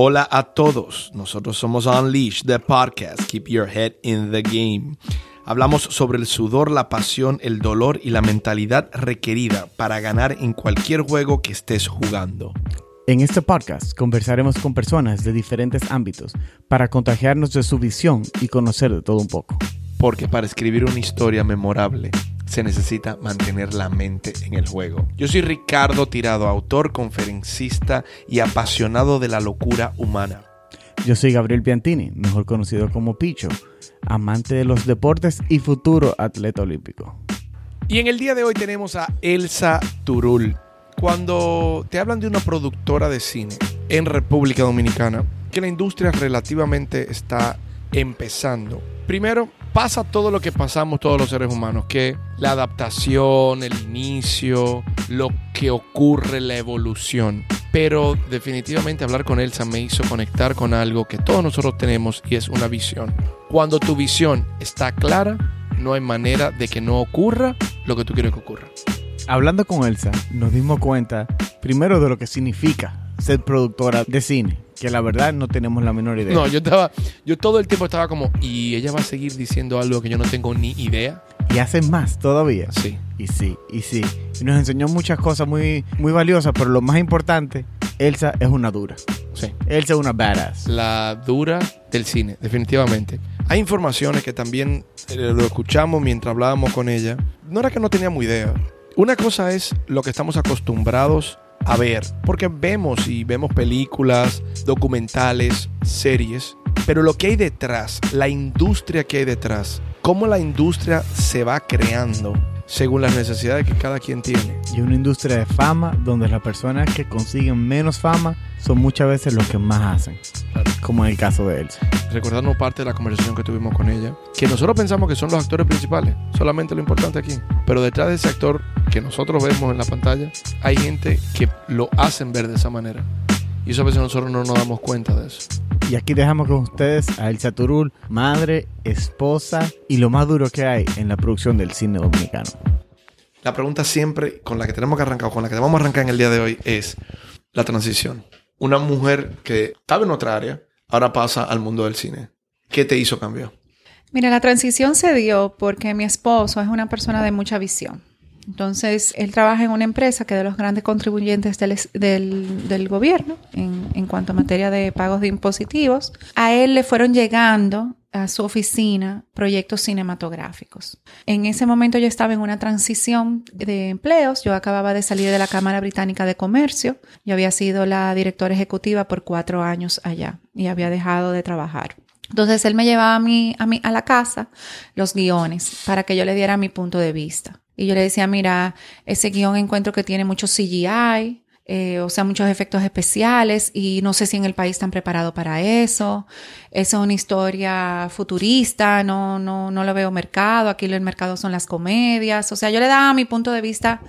Hola a todos, nosotros somos Unleash, the podcast, Keep Your Head in the Game. Hablamos sobre el sudor, la pasión, el dolor y la mentalidad requerida para ganar en cualquier juego que estés jugando. En este podcast conversaremos con personas de diferentes ámbitos para contagiarnos de su visión y conocer de todo un poco. Porque para escribir una historia memorable se necesita mantener la mente en el juego. Yo soy Ricardo Tirado, autor, conferencista y apasionado de la locura humana. Yo soy Gabriel Piantini, mejor conocido como Picho, amante de los deportes y futuro atleta olímpico. Y en el día de hoy tenemos a Elsa Turul. Cuando te hablan de una productora de cine en República Dominicana, que la industria relativamente está empezando. Primero, pasa todo lo que pasamos todos los seres humanos, que la adaptación, el inicio, lo que ocurre, la evolución. Pero definitivamente hablar con Elsa me hizo conectar con algo que todos nosotros tenemos y es una visión. Cuando tu visión está clara, no hay manera de que no ocurra lo que tú quieres que ocurra. Hablando con Elsa, nos dimos cuenta primero de lo que significa ser productora de cine, que la verdad no tenemos la menor idea. No, yo estaba, yo todo el tiempo estaba como, ¿y ella va a seguir diciendo algo que yo no tengo ni idea? Y hacen más todavía. Sí. Y sí, y sí. Y nos enseñó muchas cosas muy, muy valiosas, pero lo más importante, Elsa es una dura. Sí. Elsa es una badass. La dura del cine, definitivamente. Hay informaciones que también eh, lo escuchamos mientras hablábamos con ella. No era que no teníamos idea. Una cosa es lo que estamos acostumbrados a ver, porque vemos y vemos películas, documentales, series, pero lo que hay detrás, la industria que hay detrás, cómo la industria se va creando según las necesidades que cada quien tiene. Y una industria de fama donde las personas que consiguen menos fama son muchas veces los que más hacen, como en el caso de Elsa. Recordando parte de la conversación que tuvimos con ella, que nosotros pensamos que son los actores principales, solamente lo importante aquí, pero detrás de ese actor que nosotros vemos en la pantalla, hay gente que lo hacen ver de esa manera. Y eso a veces nosotros no nos damos cuenta de eso. Y aquí dejamos con ustedes a Elsa Turul, madre, esposa y lo más duro que hay en la producción del cine dominicano. La pregunta siempre con la que tenemos que arrancar, con la que vamos a arrancar en el día de hoy, es la transición. Una mujer que estaba en otra área, ahora pasa al mundo del cine. ¿Qué te hizo cambiar? Mira, la transición se dio porque mi esposo es una persona de mucha visión. Entonces, él trabaja en una empresa que es de los grandes contribuyentes del, del, gobierno en, en, cuanto a materia de pagos de impositivos. A él le fueron llegando a su oficina proyectos cinematográficos. En ese momento yo estaba en una transición de empleos. Yo acababa de salir de la Cámara Británica de Comercio. Yo había sido la directora ejecutiva por cuatro años allá y había dejado de trabajar. Entonces él me llevaba a mí, a mí a la casa los guiones para que yo le diera mi punto de vista. Y yo le decía, mira, ese guion encuentro que tiene mucho CGI, eh, o sea, muchos efectos especiales y no sé si en el país están preparados para eso. Es una historia futurista, no, no, no lo veo mercado, aquí el mercado son las comedias. O sea, yo le daba mi punto de vista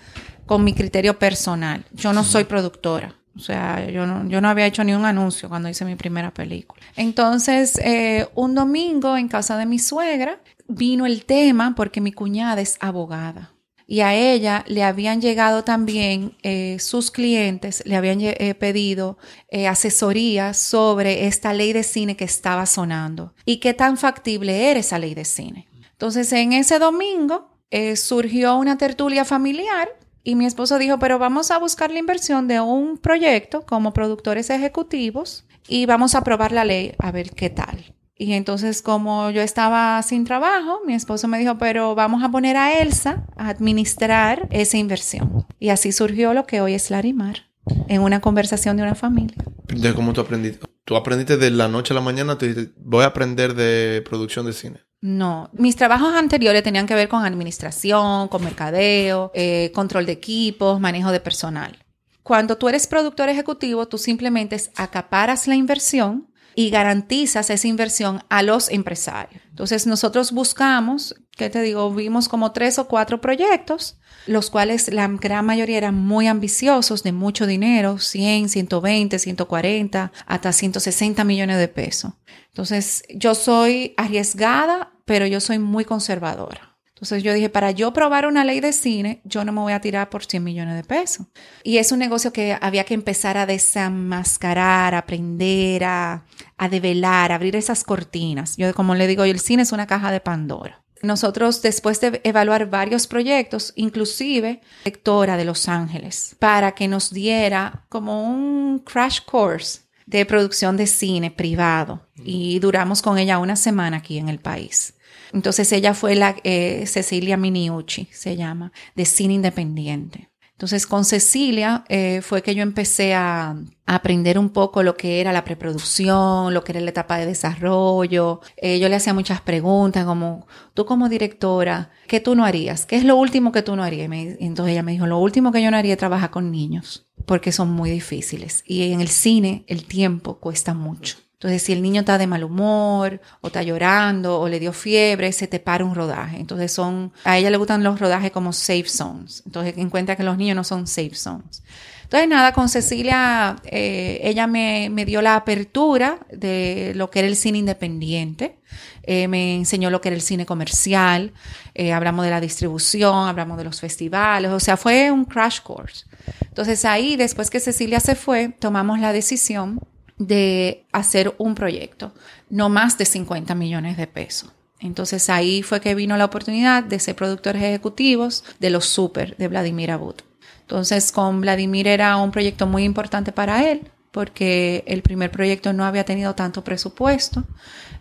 con mi criterio personal. Yo no soy productora. O sea, yo no, yo no había hecho ni un anuncio cuando hice mi primera película. Entonces, eh, un domingo en casa de mi suegra vino el tema porque mi cuñada es abogada y a ella le habían llegado también eh, sus clientes, le habían eh, pedido eh, asesoría sobre esta ley de cine que estaba sonando y qué tan factible era esa ley de cine. Entonces, en ese domingo surgió una tertulia familiar y mi esposo dijo, pero vamos a buscar la inversión de un proyecto como productores ejecutivos y vamos a probar la ley a ver qué tal. Y entonces como yo estaba sin trabajo, mi esposo me dijo, pero vamos a poner a Elsa a administrar esa inversión. Y así surgió lo que hoy es Larimar, en una conversación de una familia. Entonces, ¿cómo tú aprendiste? ¿Tú aprendiste de la noche a la mañana? Tú voy a aprender de producción de cine. No, mis trabajos anteriores tenían que ver con administración, con mercadeo, eh, control de equipos, manejo de personal. Cuando tú eres productor ejecutivo, tú simplemente acaparas la inversión y garantizas esa inversión a los empresarios. Entonces nosotros buscamos, ¿qué te digo? Vimos como tres o cuatro proyectos, los cuales la gran mayoría eran muy ambiciosos, de mucho dinero, 100, 120, 140, hasta 160 millones de pesos. Entonces yo soy arriesgada, pero yo soy muy conservadora. Entonces yo dije, para yo probar una ley de cine, yo no me voy a tirar por 100 millones de pesos. Y es un negocio que había que empezar a desenmascarar, a aprender, a, a develar, a abrir esas cortinas. Yo, como le digo, el cine es una caja de Pandora. Nosotros, después de evaluar varios proyectos, inclusive lectora de Los Ángeles, para que nos diera como un crash course de producción de cine privado. Y duramos con ella una semana aquí en el país. Entonces ella fue la eh, Cecilia Miniucci, se llama, de cine independiente. Entonces con Cecilia eh, fue que yo empecé a, aprender un poco lo que era la preproducción, lo que era la etapa de desarrollo. Eh, yo le hacía muchas preguntas como, tú como directora, ¿qué tú no harías? ¿Qué es lo último que tú no harías? Me, entonces ella me dijo, lo último que yo no haría es trabajar con niños porque son muy difíciles. Y en el cine el tiempo cuesta mucho. Entonces, si el niño está de mal humor, o está llorando, o le dio fiebre, se te para un rodaje. Entonces, son, a ella le gustan los rodajes como safe zones. Entonces, encuentra que los niños no son safe zones. Entonces, nada, con Cecilia, eh, ella me, me, dio la apertura de lo que era el cine independiente. Eh, me enseñó lo que era el cine comercial. Eh, hablamos de la distribución, hablamos de los festivales. O sea, fue un crash course. Entonces, ahí, después que Cecilia se fue, tomamos la decisión de hacer un proyecto, no más de 50 millones de pesos. Entonces ahí fue que vino la oportunidad de ser productores ejecutivos de los super de Vladimir Abud. Entonces con Vladimir era un proyecto muy importante para él porque el primer proyecto no había tenido tanto presupuesto.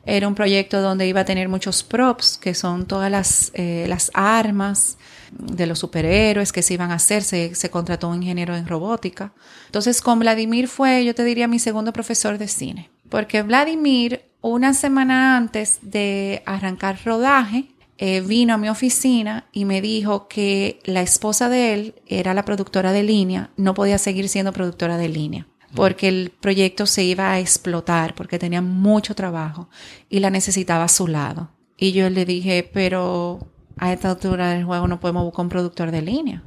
Era un proyecto donde iba a tener muchos props, que son todas las, eh, las armas, de los superhéroes que se iban a hacer, se, se, contrató un ingeniero en robótica. Entonces con Vladimir fue, yo te diría, mi segundo profesor de cine, porque Vladimir, una semana antes de arrancar rodaje, eh, vino a mi oficina y me dijo que la esposa de él era la productora de línea, no podía seguir siendo productora de línea porque el proyecto se iba a explotar, porque tenía mucho trabajo y la necesitaba a su lado. Y yo le dije, pero a esta altura del juego no podemos buscar un productor de línea.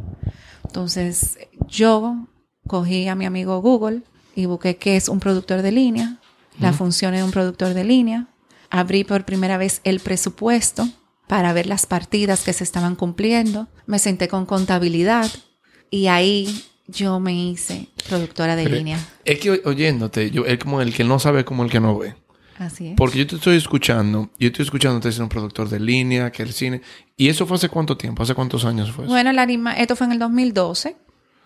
Entonces yo cogí a mi amigo Google y busqué qué es un productor de línea, la función de un productor de línea. Abrí por primera vez el presupuesto para ver las partidas que se estaban cumpliendo. Me senté con contabilidad y ahí yo me hice productora de línea. Es que oyéndote, yo, es como el que no sabe como el que no ve. Así es. Porque yo te estoy escuchando, yo estoy escuchando que ser un productor de línea, que el cine. ¿Y eso fue hace cuánto tiempo? ¿Hace cuántos años fue eso? Bueno, la anima, esto fue en el 2012.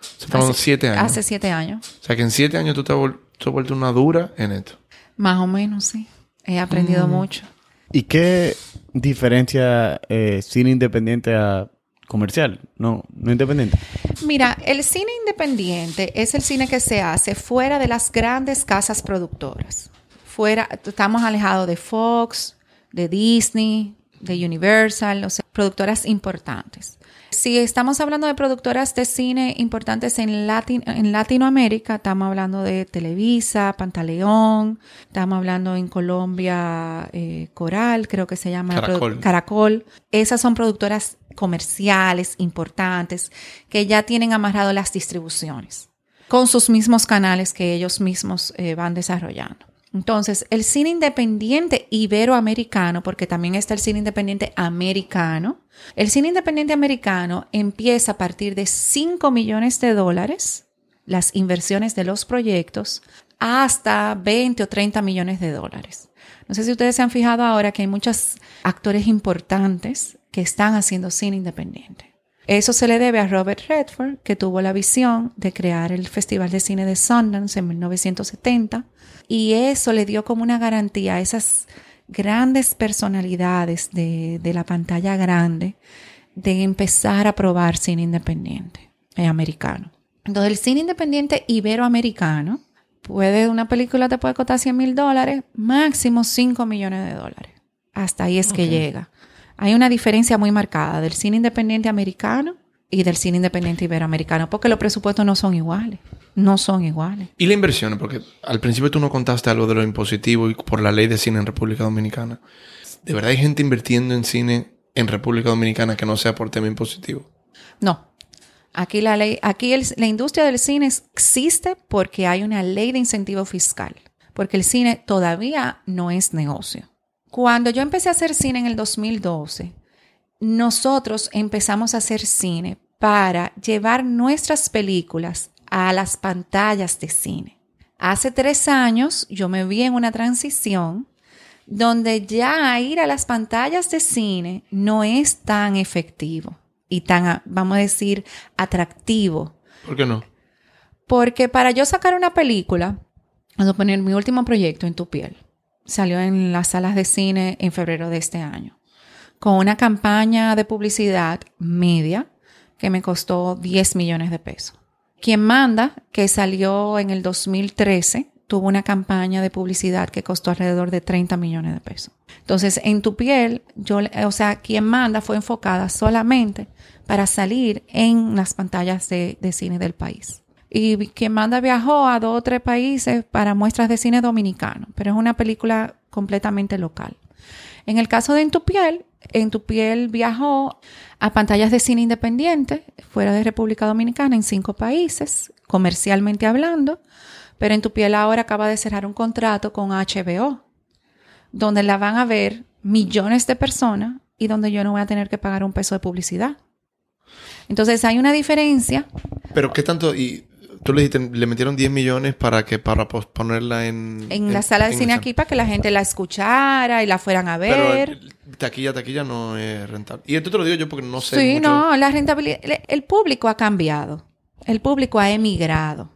Se fueron hace, siete años. Hace siete años. O sea que en siete años tú te has, tú has vuelto una dura en esto. Más o menos, sí. He aprendido mm. mucho. ¿Y qué diferencia eh, cine independiente a comercial? No, no independiente. Mira, el cine independiente es el cine que se hace fuera de las grandes casas productoras fuera, estamos alejados de Fox, de Disney, de Universal, o sea, productoras importantes. Si estamos hablando de productoras de cine importantes en, Latin, en Latinoamérica, estamos hablando de Televisa, Pantaleón, estamos hablando en Colombia eh, Coral, creo que se llama Caracol. Caracol. Esas son productoras comerciales importantes que ya tienen amarrado las distribuciones con sus mismos canales que ellos mismos eh, van desarrollando. Entonces, el cine independiente iberoamericano, porque también está el cine independiente americano, el cine independiente americano empieza a partir de 5 millones de dólares, las inversiones de los proyectos, hasta 20 o 30 millones de dólares. No sé si ustedes se han fijado ahora que hay muchos actores importantes que están haciendo cine independiente. Eso se le debe a Robert Redford, que tuvo la visión de crear el Festival de Cine de Sundance en 1970 y eso le dio como una garantía a esas grandes personalidades de, de la pantalla grande de empezar a probar cine independiente eh, americano. Entonces el cine independiente iberoamericano puede, una película te puede costar 100 mil dólares, máximo 5 millones de dólares. Hasta ahí es okay. que llega. Hay una diferencia muy marcada del cine independiente americano y del cine independiente iberoamericano, porque los presupuestos no son iguales. No son iguales. ¿Y la inversión? Porque al principio tú no contaste algo de lo impositivo y por la ley de cine en República Dominicana. ¿De verdad hay gente invirtiendo en cine en República Dominicana que no sea por tema impositivo? No. Aquí la ley, aquí el, la industria del cine existe porque hay una ley de incentivo fiscal. Porque el cine todavía no es negocio. Cuando yo empecé a hacer cine en el 2012, nosotros empezamos a hacer cine para llevar nuestras películas a las pantallas de cine. Hace tres años yo me vi en una transición donde ya ir a las pantallas de cine no es tan efectivo y tan, vamos a decir, atractivo. ¿Por qué no? Porque para yo sacar una película, vamos a poner mi último proyecto en tu piel, salió en las salas de cine en febrero de este año, con una campaña de publicidad media que me costó 10 millones de pesos. Quien manda, que salió en el 2013, tuvo una campaña de publicidad que costó alrededor de 30 millones de pesos. Entonces, en tu piel, yo, o sea, quien manda fue enfocada solamente para salir en las pantallas de, cine del país. Y quien manda viajó a dos o tres países para muestras de cine dominicano, pero es una película completamente local. En el caso de En tu En tu piel viajó a pantallas de cine independiente fuera de República Dominicana en cinco países, comercialmente hablando, pero En tu piel ahora acaba de cerrar un contrato con HBO, donde la van a ver millones de personas y donde yo no voy a tener que pagar un peso de publicidad. Entonces hay una diferencia. Pero ¿qué tanto? Y tú le dijiste, le metieron 10 millones para que para ponerla en... En, la sala de cine aquí para que la gente la escuchara y la fueran a ver. Pero taquilla, taquilla no es rentable. Y esto te lo digo yo porque no sé Sí, no, la rentabilidad... El público ha cambiado. El público ha emigrado.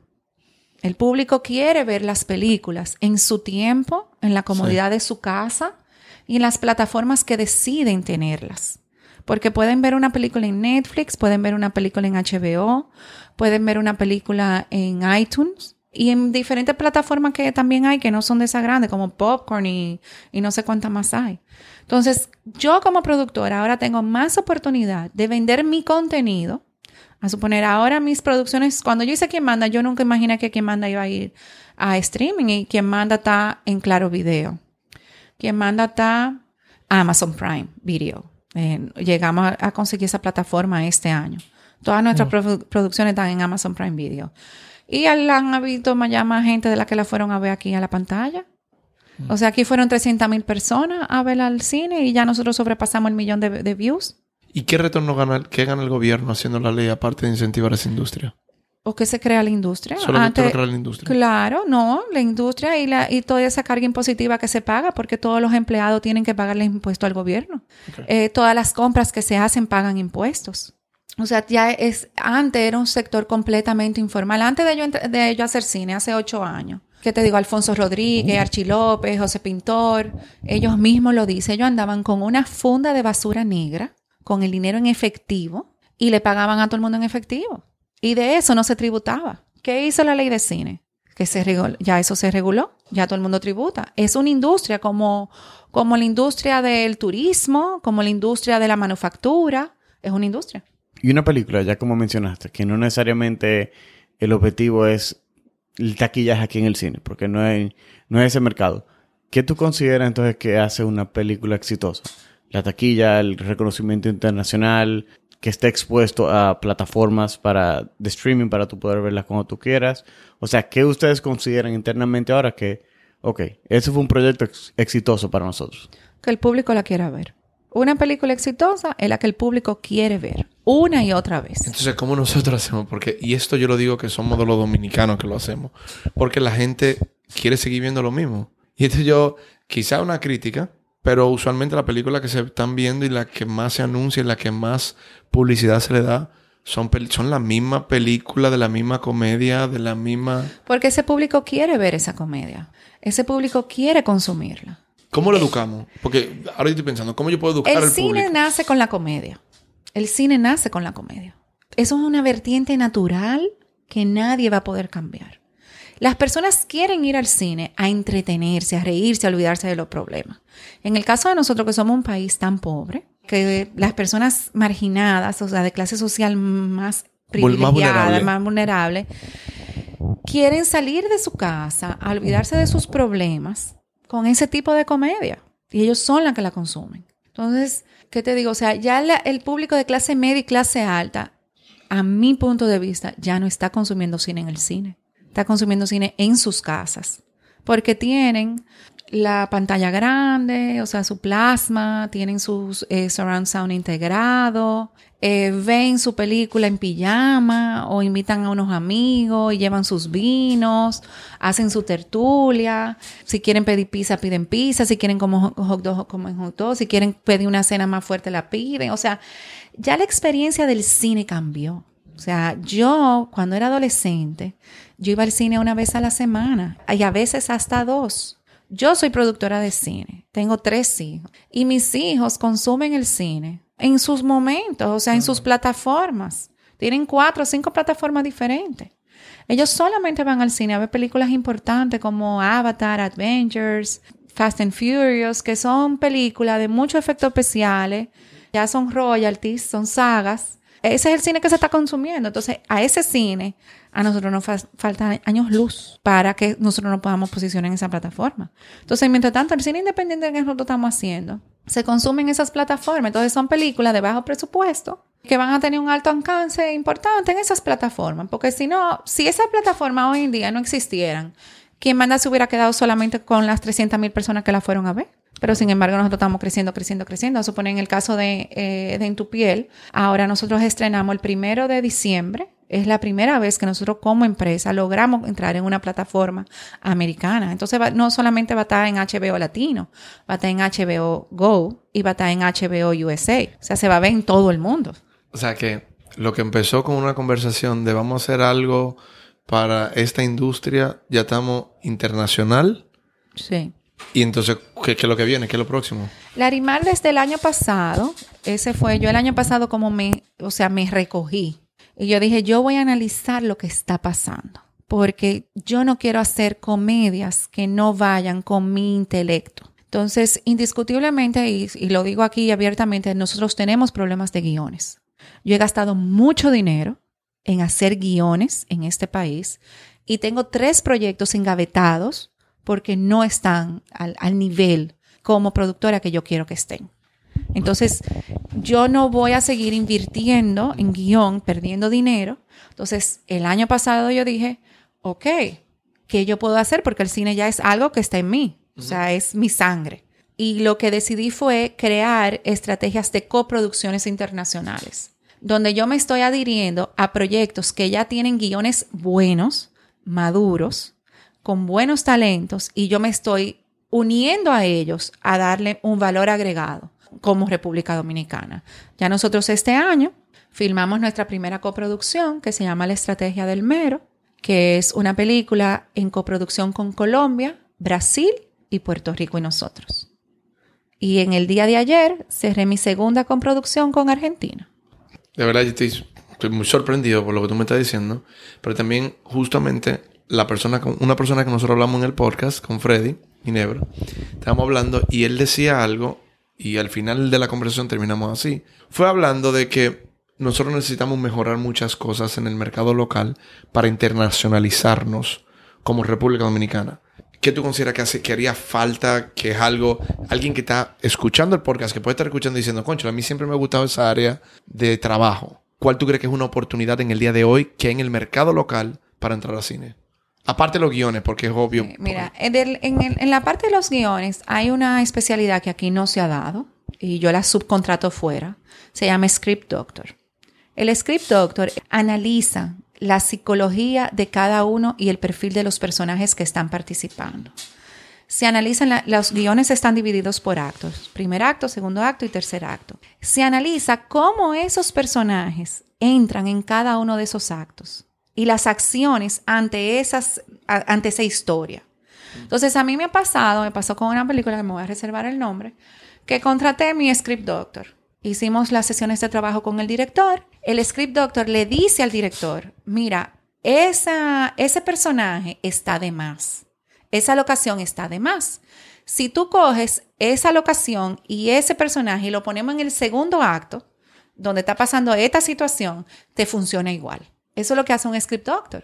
El público quiere ver las películas en su tiempo, en la comodidad de su casa y en las plataformas que deciden tenerlas. Porque pueden ver una película en Netflix, pueden ver una película en HBO, pueden ver una película en iTunes y en diferentes plataformas que también hay que no son de esa grande, como Popcorn y, y no sé cuántas más hay. Entonces, yo como productora ahora tengo más oportunidad de vender mi contenido a suponer, ahora mis producciones, cuando yo hice Quien Manda, yo nunca imaginé que Quien Manda iba a ir a streaming y Quien Manda está en Claro Video. Quien Manda está Amazon Prime Video. Eh, llegamos a, conseguir esa plataforma este año. Todas nuestras producciones están en Amazon Prime Video. Y han habido más, gente de la que la fueron a ver aquí a la pantalla. O sea, aquí fueron 300 mil personas a ver al cine y ya nosotros sobrepasamos el millón de, de views. ¿Y qué retorno gana, qué gana el gobierno haciendo la ley aparte de incentivar esa industria? ¿O qué se crea la industria? Solo Antes, crea la industria. Claro, no, la industria y, la, y toda esa carga impositiva que se paga, porque todos los empleados tienen que pagarle impuesto al gobierno. Eh, todas las compras que se hacen pagan impuestos. O sea, ya es, antes era un sector completamente informal. Antes de yo, de yo hacer cine, hace ocho años, ¿Qué te digo? Alfonso Rodríguez, uh. Archie López, José Pintor, ellos mismos lo dicen, ellos andaban con una funda de basura negra con el dinero en efectivo y le pagaban a todo el mundo en efectivo. Y de eso no se tributaba. ¿Qué hizo la ley de cine? Que se ya eso se reguló, ya todo el mundo tributa. Es una industria como, como la industria del turismo, como la industria de la manufactura, es una industria. Y una película, ya como mencionaste, que no necesariamente el objetivo es el taquillaje aquí en el cine, porque no, hay, no es ese mercado. ¿Qué tú consideras entonces que hace una película exitosa? la taquilla, el reconocimiento internacional, que esté expuesto a plataformas para, de streaming para tú poder verlas como tú quieras. O sea, ¿qué ustedes consideran internamente ahora que, ok, ese fue un proyecto exitoso para nosotros? Que el público la quiera ver. Una película exitosa es la que el público quiere ver una y otra vez. Entonces, ¿cómo nosotros hacemos? Porque, y esto yo lo digo que somos de los dominicanos que lo hacemos, porque la gente quiere seguir viendo lo mismo. Y esto yo, quizá una crítica, pero usualmente la película que se están viendo y la que más se anuncia y la que más publicidad se le da son, son la misma película, de la misma comedia, de la misma... Porque ese público quiere ver esa comedia. Ese público quiere consumirla. ¿Cómo lo educamos? Porque ahora estoy pensando, ¿cómo yo puedo educar al público? El cine nace con la comedia. El cine nace con la comedia. Eso es una vertiente natural que nadie va a poder cambiar. Las personas quieren ir al cine a entretenerse, a reírse, a olvidarse de los problemas. En el caso de nosotros que somos un país tan pobre, que las personas marginadas, o sea, de clase social más privilegiada, más vulnerable, quieren salir de su casa a olvidarse de sus problemas con ese tipo de comedia. Y ellos son las que la consumen. Entonces, ¿qué te digo? O sea, ya el público de clase media y clase alta, a mi punto de vista, ya no está consumiendo cine en el cine está consumiendo cine en sus casas, porque tienen la pantalla grande, o sea, su plasma, tienen su eh, surround sound integrado, eh, ven su película en pijama o invitan a unos amigos y llevan sus vinos, hacen su tertulia, si quieren pedir pizza, piden pizza, si quieren como hot dog, comen hot dog, si quieren pedir una cena más fuerte, la piden, o sea, ya la experiencia del cine cambió. O sea, yo cuando era adolescente, yo iba al cine una vez a la semana y a veces hasta dos. Yo soy productora de cine, tengo tres hijos y mis hijos consumen el cine en sus momentos, o sea, en sus plataformas. Tienen cuatro o cinco plataformas diferentes. Ellos solamente van al cine a ver películas importantes como Avatar, Adventures, Fast and Furious, que son películas de muchos efectos especiales, ya son royalties, son sagas. Ese es el cine que se está consumiendo. Entonces, a ese cine, a nosotros nos faltan años luz para que nosotros nos podamos posicionar en esa plataforma. Entonces, mientras tanto, el cine independiente que nosotros estamos haciendo, se consumen en esas plataformas. Entonces, son películas de bajo presupuesto que van a tener un alto alcance importante en esas plataformas. Porque si no, si esas plataformas hoy en día no existieran, ¿quién manda se hubiera quedado solamente con las 300 mil personas que la fueron a ver? Pero sin embargo, nosotros estamos creciendo, creciendo, creciendo. Supone en el caso de, eh, de En tu piel, ahora nosotros estrenamos el primero de diciembre. Es la primera vez que nosotros como empresa logramos entrar en una plataforma americana. Entonces, no solamente va a estar en HBO Latino, va a estar en HBO Go y va a estar en HBO USA. O sea, se va a ver en todo el mundo. O sea que lo que empezó con una conversación de vamos a hacer algo para esta industria, ya estamos internacional. Sí. Y entonces, ¿qué, es lo que viene? ¿Qué es lo próximo? Larimar desde el año pasado, ese fue, yo el año pasado como me, o sea, me recogí. Y yo dije, yo voy a analizar lo que está pasando, porque yo no quiero hacer comedias que no vayan con mi intelecto. Entonces, indiscutiblemente, y, y lo digo aquí abiertamente, nosotros tenemos problemas de guiones. Yo he gastado mucho dinero en hacer guiones en este país y tengo tres proyectos engavetados porque no están al, nivel como productora que yo quiero que estén. Entonces, yo no voy a seguir invirtiendo en guion, perdiendo dinero. Entonces, el año pasado yo dije, ok, ¿qué yo puedo hacer? Porque el cine ya es algo que está en mí, o sea, es mi sangre. Y lo que decidí fue crear estrategias de coproducciones internacionales, donde yo me estoy adhiriendo a proyectos que ya tienen guiones buenos, maduros, con buenos talentos y yo me estoy uniendo a ellos a darle un valor agregado como República Dominicana. Ya nosotros este año filmamos nuestra primera coproducción que se llama La Estrategia del Mero, que es una película en coproducción con Colombia, Brasil y Puerto Rico y nosotros. Y en el día de ayer cerré mi segunda coproducción con Argentina. De verdad, yo estoy, estoy muy sorprendido por lo que tú me estás diciendo, pero también justamente la persona, una persona que nosotros hablamos en el podcast con Freddy Ginebra, estábamos hablando y él decía algo y al final de la conversación terminamos así. Fue hablando de que nosotros necesitamos mejorar muchas cosas en el mercado local para internacionalizarnos como República Dominicana. ¿Qué tú consideras que, hace, que haría falta? Que es algo, alguien que está escuchando el podcast, que puede estar escuchando diciendo, concho, a mí siempre me ha gustado esa área de trabajo. ¿Cuál tú crees que es una oportunidad en el día de hoy que en el mercado local para entrar al cine? Aparte de los guiones, porque es obvio. mira, en, la parte de los guiones hay una especialidad que aquí no se ha dado y yo la subcontrato fuera. Se llama Script Doctor. El Script Doctor analiza la psicología de cada uno y el perfil de los personajes que están participando. Se analizan, los guiones están divididos por actos, primer acto, segundo acto y tercer acto. Se analiza cómo esos personajes entran en cada uno de esos actos y las acciones ante, esas, ante esa historia. Entonces, a mí me ha pasado, me pasó con una película que me voy a reservar el nombre, que contraté mi script doctor. Hicimos las sesiones de trabajo con el director. El script doctor le dice al director, mira, esa, ese personaje está de más. Esa locación está de más. Si tú coges esa locación y ese personaje y lo ponemos en el segundo acto, donde está pasando esta situación, te funciona igual. Eso es lo que hace un script doctor.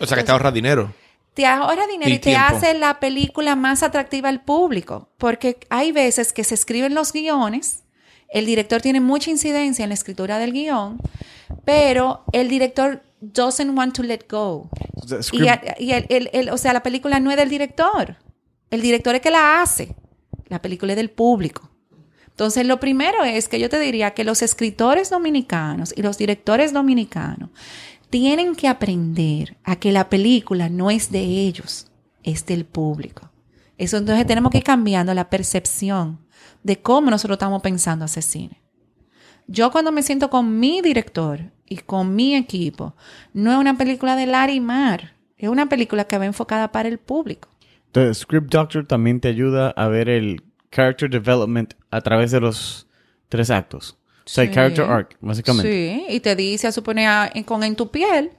O sea, que te ahorra dinero. Te ahorra dinero y, te hace la película más atractiva al público. Porque hay veces que se escriben los guiones, el director tiene mucha incidencia en la escritura del guion, pero el director doesn't want to let go. Y, el, o sea, la película no es del director. El director es que la hace. La película es del público. Entonces, lo primero es que yo te diría que los escritores dominicanos y los directores dominicanos tienen que aprender a que la película no es de ellos, es del público. Eso entonces tenemos que ir cambiando la percepción de cómo nosotros estamos pensando hacer cine. Yo cuando me siento con mi director y con mi equipo, no es una película de Larimar, es una película que va enfocada para el público. Entonces, Script Doctor también te ayuda a ver el character development a través de los tres actos. O sea, Sí. character arc, básicamente. Sí, y te dice, a suponer, a- en- con En tu piel,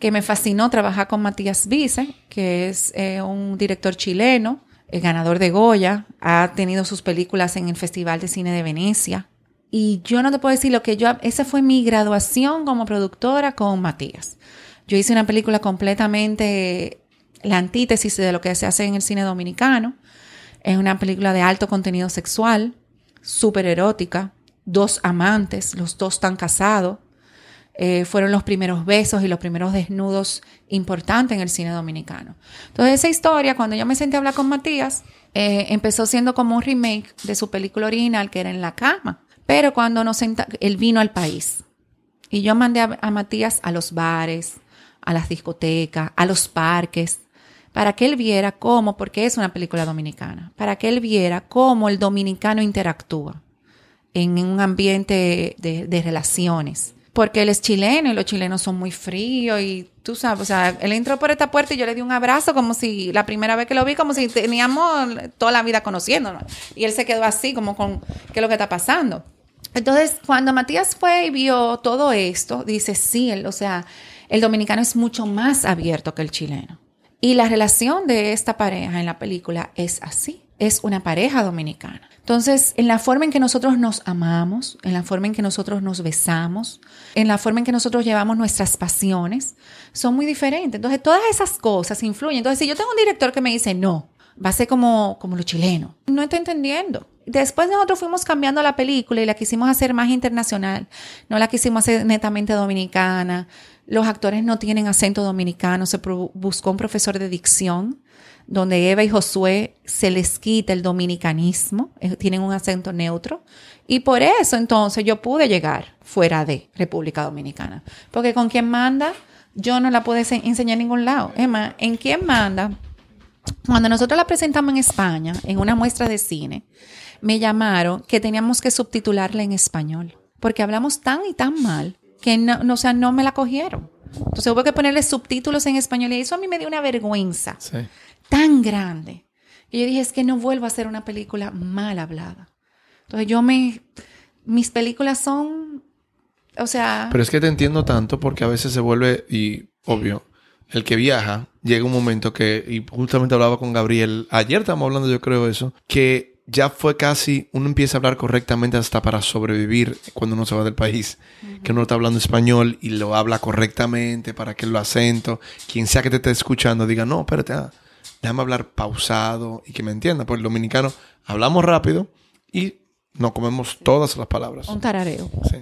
que me fascinó trabajar con Matías Vice, que es eh, un director chileno, el ganador de Goya, ha tenido sus películas en el Festival de Cine de Venecia. Y yo no te puedo decir lo que yo, esa fue mi graduación como productora con Matías. Yo hice una película completamente la antítesis de lo que se hace en el cine dominicano. Es una película de alto contenido sexual, súper erótica, dos amantes, los dos están casados. Eh, fueron los primeros besos y los primeros desnudos importantes en el cine dominicano. Entonces esa historia, cuando yo me senté a hablar con Matías, eh, empezó siendo como un remake de su película original que era En la cama. Pero cuando nos senta, él vino al país y yo mandé a, a Matías a los bares, a las discotecas, a los parques, para que él viera cómo, porque es una película dominicana, para que él viera cómo el dominicano interactúa en un ambiente de, de relaciones. Porque él es chileno y los chilenos son muy fríos y tú sabes, o sea, él entró por esta puerta y yo le di un abrazo como si la primera vez que lo vi, como si teníamos toda la vida conociéndonos. Y él se quedó así, como con, ¿qué es lo que está pasando? Entonces, cuando Matías fue y vio todo esto, dice, sí, él, o sea, el dominicano es mucho más abierto que el chileno. Y la relación de esta pareja en la película es así, es una pareja dominicana. Entonces, en la forma en que nosotros nos amamos, en la forma en que nosotros nos besamos, en la forma en que nosotros llevamos nuestras pasiones, son muy diferentes. Entonces, todas esas cosas influyen. Entonces, si yo tengo un director que me dice, no, va a ser como, como lo chileno, no está entendiendo. Después nosotros fuimos cambiando la película y la quisimos hacer más internacional, no la quisimos hacer netamente dominicana. Los actores no tienen acento dominicano, se buscó un profesor de dicción donde Eva y Josué se les quita el dominicanismo, eh, tienen un acento neutro. Y por eso entonces yo pude llegar fuera de República Dominicana. Porque con quien manda, yo no la pude se- enseñar en ningún lado. Es más, en quién manda, cuando nosotros la presentamos en España, en una muestra de cine, me llamaron que teníamos que subtitularla en español. Porque hablamos tan y tan mal que no, no, o sea, no me la cogieron. Entonces hubo que ponerle subtítulos en español y eso a mí me dio una vergüenza Sí. Tan grande. Y yo dije, es que no vuelvo a hacer una película mal hablada. Entonces yo me... Mis películas son... O sea... Pero es que te entiendo tanto porque a veces se vuelve, y obvio, el que viaja, llega un momento que, y justamente hablaba con Gabriel, ayer estábamos hablando yo creo eso, que ya fue casi, uno empieza a hablar correctamente hasta para sobrevivir cuando uno se va del país, que uno está hablando español y lo habla correctamente para que el acento, quien sea que te esté escuchando, diga, no, espérate, ah, déjame hablar pausado y que me entienda, porque el dominicano hablamos rápido y no comemos todas las palabras. un tarareo. Sí.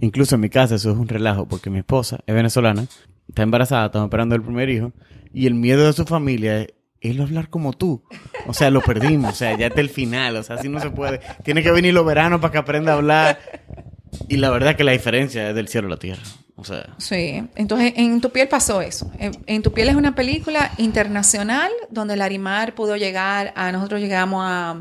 Incluso en mi casa eso es un relajo porque mi esposa es venezolana, está embarazada, estamos esperando el primer hijo y el miedo de su familia es él hablar como tú. O sea, lo perdimos, o sea, ya está el final, o sea, así no se puede. Tiene que venir los veranos para que aprenda a hablar. Y la verdad que la diferencia es del cielo a la tierra. O sea, Sí, entonces en Tu piel pasó eso. En, en Tu piel es una película internacional donde Larimar pudo llegar a, nosotros llegamos a,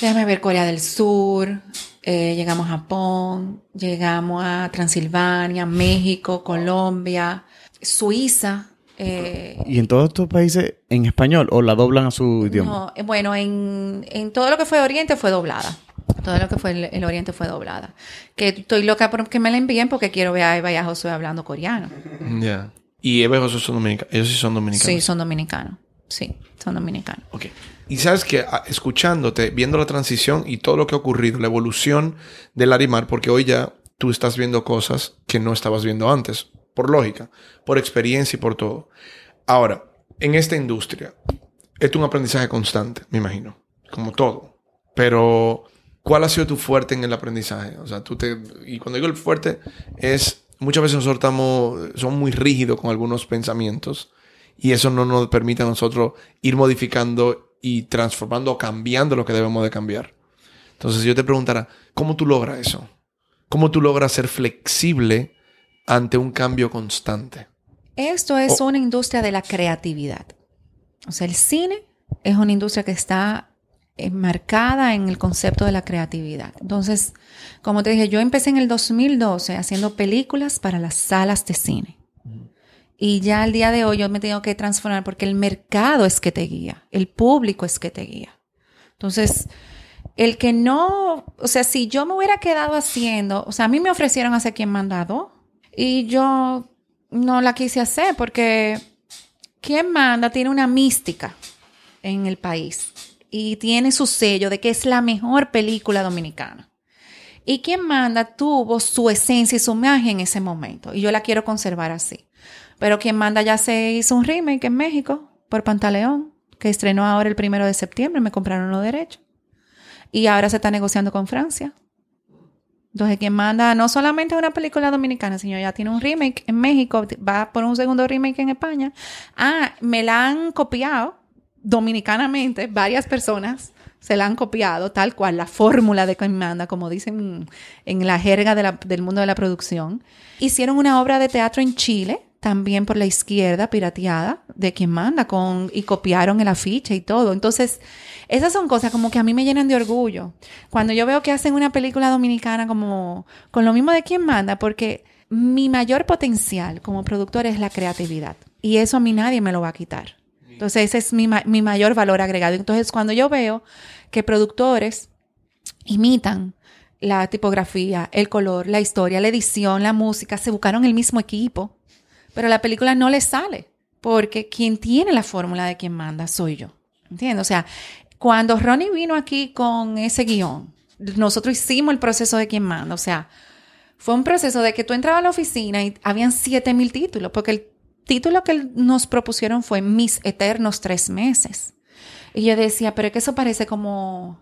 déjame ver, Corea del Sur, eh, llegamos a Japón, llegamos a Transilvania, México, Colombia, Suiza. eh, y en todos estos países en español o la doblan a su idioma. no, eh, bueno, en, en todo lo que fue Oriente fue doblada. Todo lo que fue el, el Oriente fue doblada. Que estoy loca por que me la envíen porque quiero ver a Eva y a Josué hablando coreano. Ya. Y Eva y José son dominicanos. Ellos sí son dominicanos. Sí, son dominicanos. Sí, son dominicanos. Ok. Y sabes que ah, escuchándote, viendo la transición y todo lo que ha ocurrido, la evolución del Arimar, porque hoy ya tú estás viendo cosas que no estabas viendo antes, por lógica, por experiencia y por todo. Ahora, en esta industria, es un aprendizaje constante, me imagino, como todo. Pero, ¿cuál ha sido tu fuerte en el aprendizaje? O sea, tú te... Y cuando digo el fuerte, es... Muchas veces nosotros estamos... Somos muy rígidos con algunos pensamientos Y eso no nos permite a nosotros ir modificando y transformando o cambiando lo que debemos de cambiar. Entonces yo te preguntara, ¿cómo tú logras eso? ¿Cómo tú logras ser flexible ante un cambio constante? Esto es una industria de la creatividad. O sea, el cine es una industria que está enmarcada en el concepto de la creatividad. Entonces, como te dije, yo empecé en el 2012 haciendo películas para las salas de cine. Y ya al día de hoy yo me tengo que transformar porque el mercado es que te guía, el público es que te guía. Entonces, el que no, o sea, si yo me hubiera quedado haciendo, o sea, a mí me ofrecieron hacer quien mandado y yo no la quise hacer porque quien manda tiene una mística en el país y tiene su sello de que es la mejor película dominicana. Y quien manda tuvo su esencia y su magia en ese momento y yo la quiero conservar así. Pero quien manda ya se hizo un remake en México por Pantaleón, que estrenó ahora el primero de septiembre, me compraron los derechos. Y ahora se está negociando con Francia. Entonces, quien manda no solamente una película dominicana, sino ya tiene un remake en México, va por un segundo remake en España. Ah, me la han copiado dominicanamente, varias personas se la han copiado, tal cual, la fórmula de quien manda, como dicen en la jerga del mundo de la producción. Hicieron una obra de teatro en Chile, también por la izquierda, pirateada, de quien manda, con, y copiaron el afiche y todo. Entonces, esas son cosas como que a mí me llenan de orgullo. Cuando yo veo que hacen una película dominicana como con lo mismo de quien manda, porque mi mayor potencial como productor es la creatividad. Y eso a mí nadie me lo va a quitar. Entonces, ese es mi, mi mayor valor agregado. Entonces, cuando yo veo que productores imitan la tipografía, el color, la historia, la edición, la música, se buscaron el mismo equipo, pero la película no les sale, porque quien tiene la fórmula de quien manda soy yo. ¿Entiendes? O sea, cuando Ronnie vino aquí con ese guion, nosotros hicimos el proceso de quien manda. O sea, fue un proceso de que tú entrabas a la oficina y habían 7000 títulos, porque el título que nos propusieron fue Mis Eternos Tres Meses. Y yo decía, pero es que eso parece como...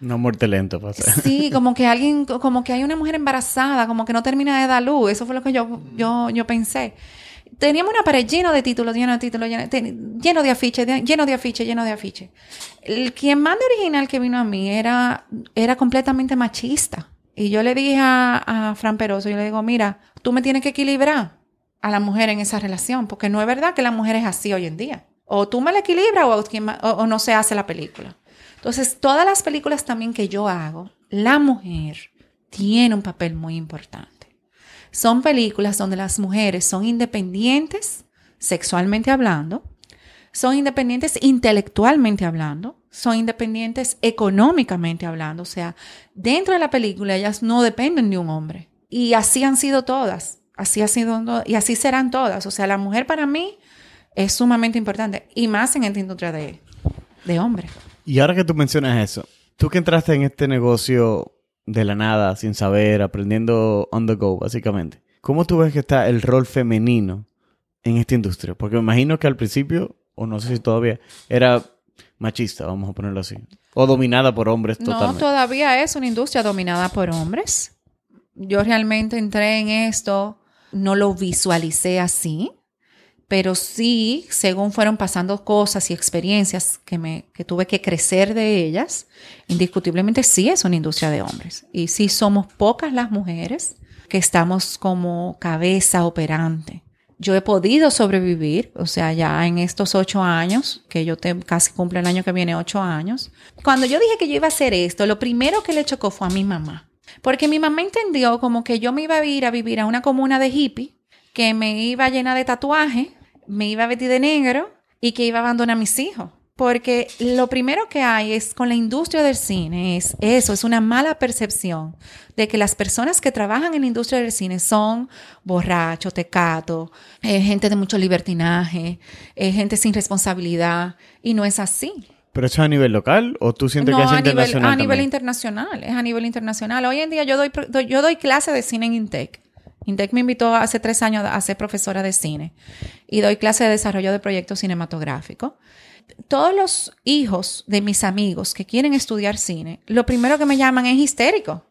Una muerte lenta, pasa. Sí, como que alguien, como que hay una mujer embarazada, como que no termina de dar luz. Eso fue lo que yo, yo, yo pensé teníamos una pared llena de títulos, lleno de títulos, lleno, de afiches, lleno de afiches, lleno de afiches. El quien manda original que vino a mí era, era completamente machista. Y yo le dije a, Fran Peroso, yo le digo, mira, tú me tienes que equilibrar a la mujer en esa relación, porque no es verdad que la mujer es así hoy en día. O tú me la equilibras o, no se hace la película. Entonces, todas las películas también que yo hago, la mujer tiene un papel muy importante. Son películas donde las mujeres son independientes sexualmente hablando, son independientes intelectualmente hablando, son independientes económicamente hablando. O sea, dentro de la película ellas no dependen de un hombre. Y así han sido todas. Así ha sido y así serán todas. O sea, la mujer para mí es sumamente importante y más en esta industria de, de hombres. Y ahora que tú mencionas eso, tú que entraste en este negocio de la nada, sin saber, aprendiendo on the go, básicamente. ¿Cómo tú ves que está el rol femenino en esta industria? Porque me imagino que al principio, o no sé si todavía, era machista, vamos a ponerlo así. O dominada por hombres totalmente. No, todavía es una industria dominada por hombres. Yo realmente entré en esto, no lo visualicé así pero sí, según fueron pasando cosas y experiencias que, me, que tuve que crecer de ellas, indiscutiblemente sí es una industria de hombres. Y sí somos pocas las mujeres que estamos como cabeza operante. Yo he podido sobrevivir, o sea, ya en estos ocho años, que yo te, casi cumplo el año que viene ocho años. Cuando yo dije que yo iba a hacer esto, lo primero que le chocó fue a mi mamá. Porque mi mamá entendió como que yo me iba a ir a vivir a una comuna de hippie que me iba llena de tatuajes, me iba a vestir de negro y que iba a abandonar a mis hijos. Porque lo primero que hay es con la industria del cine, es eso, es una mala percepción de que las personas que trabajan en la industria del cine son borrachos, tecatos, eh, gente de mucho libertinaje, eh, gente sin responsabilidad, y no es así. ¿Pero eso es a nivel local o tú sientes que es a internacional? Nivel, a nivel internacional, es a nivel internacional. Hoy en día yo doy, yo doy clase de cine en Intec INTEC me invitó hace tres años a ser profesora de cine y doy clase de desarrollo de proyectos cinematográficos. Todos los hijos de mis amigos que quieren estudiar cine, lo primero que me llaman es histérico.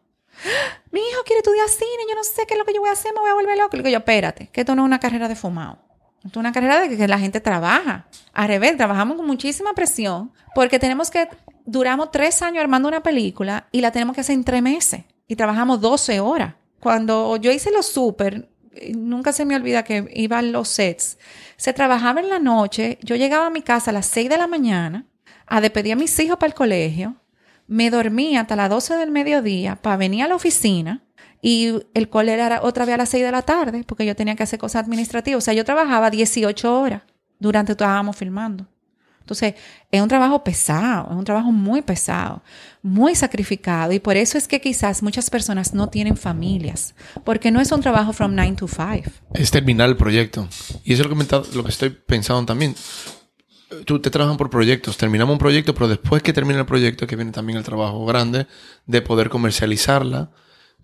Mi hijo quiere estudiar cine, yo no sé qué es lo que yo voy a hacer, me voy a volver loco. Le digo yo, espérate, que esto no es una carrera de fumado. Es una carrera de que la gente trabaja. Al revés, trabajamos con muchísima presión porque tenemos que, duramos tres años armando una película y la tenemos que hacer en tres meses y trabajamos 12 horas. Cuando yo hice los super, nunca se me olvida que iba a los sets, se trabajaba en la noche, yo llegaba a mi casa a las 6 de la mañana a despedir a mis hijos para el colegio, me dormía hasta las 12 del mediodía para venir a la oficina y el cole era otra vez a las 6 de la tarde porque yo tenía que hacer cosas administrativas. O sea, yo trabajaba 18 horas durante que estábamos filmando. Entonces, es un trabajo pesado, es un trabajo muy pesado, muy sacrificado y por eso es que quizás muchas personas no tienen familias, porque no es un trabajo from 9 to 5. Es terminar el proyecto. Y eso es lo que, lo que estoy pensando también. Tú te trabajan por proyectos, terminamos un proyecto, pero después que termina el proyecto, que viene también el trabajo grande de poder comercializarla,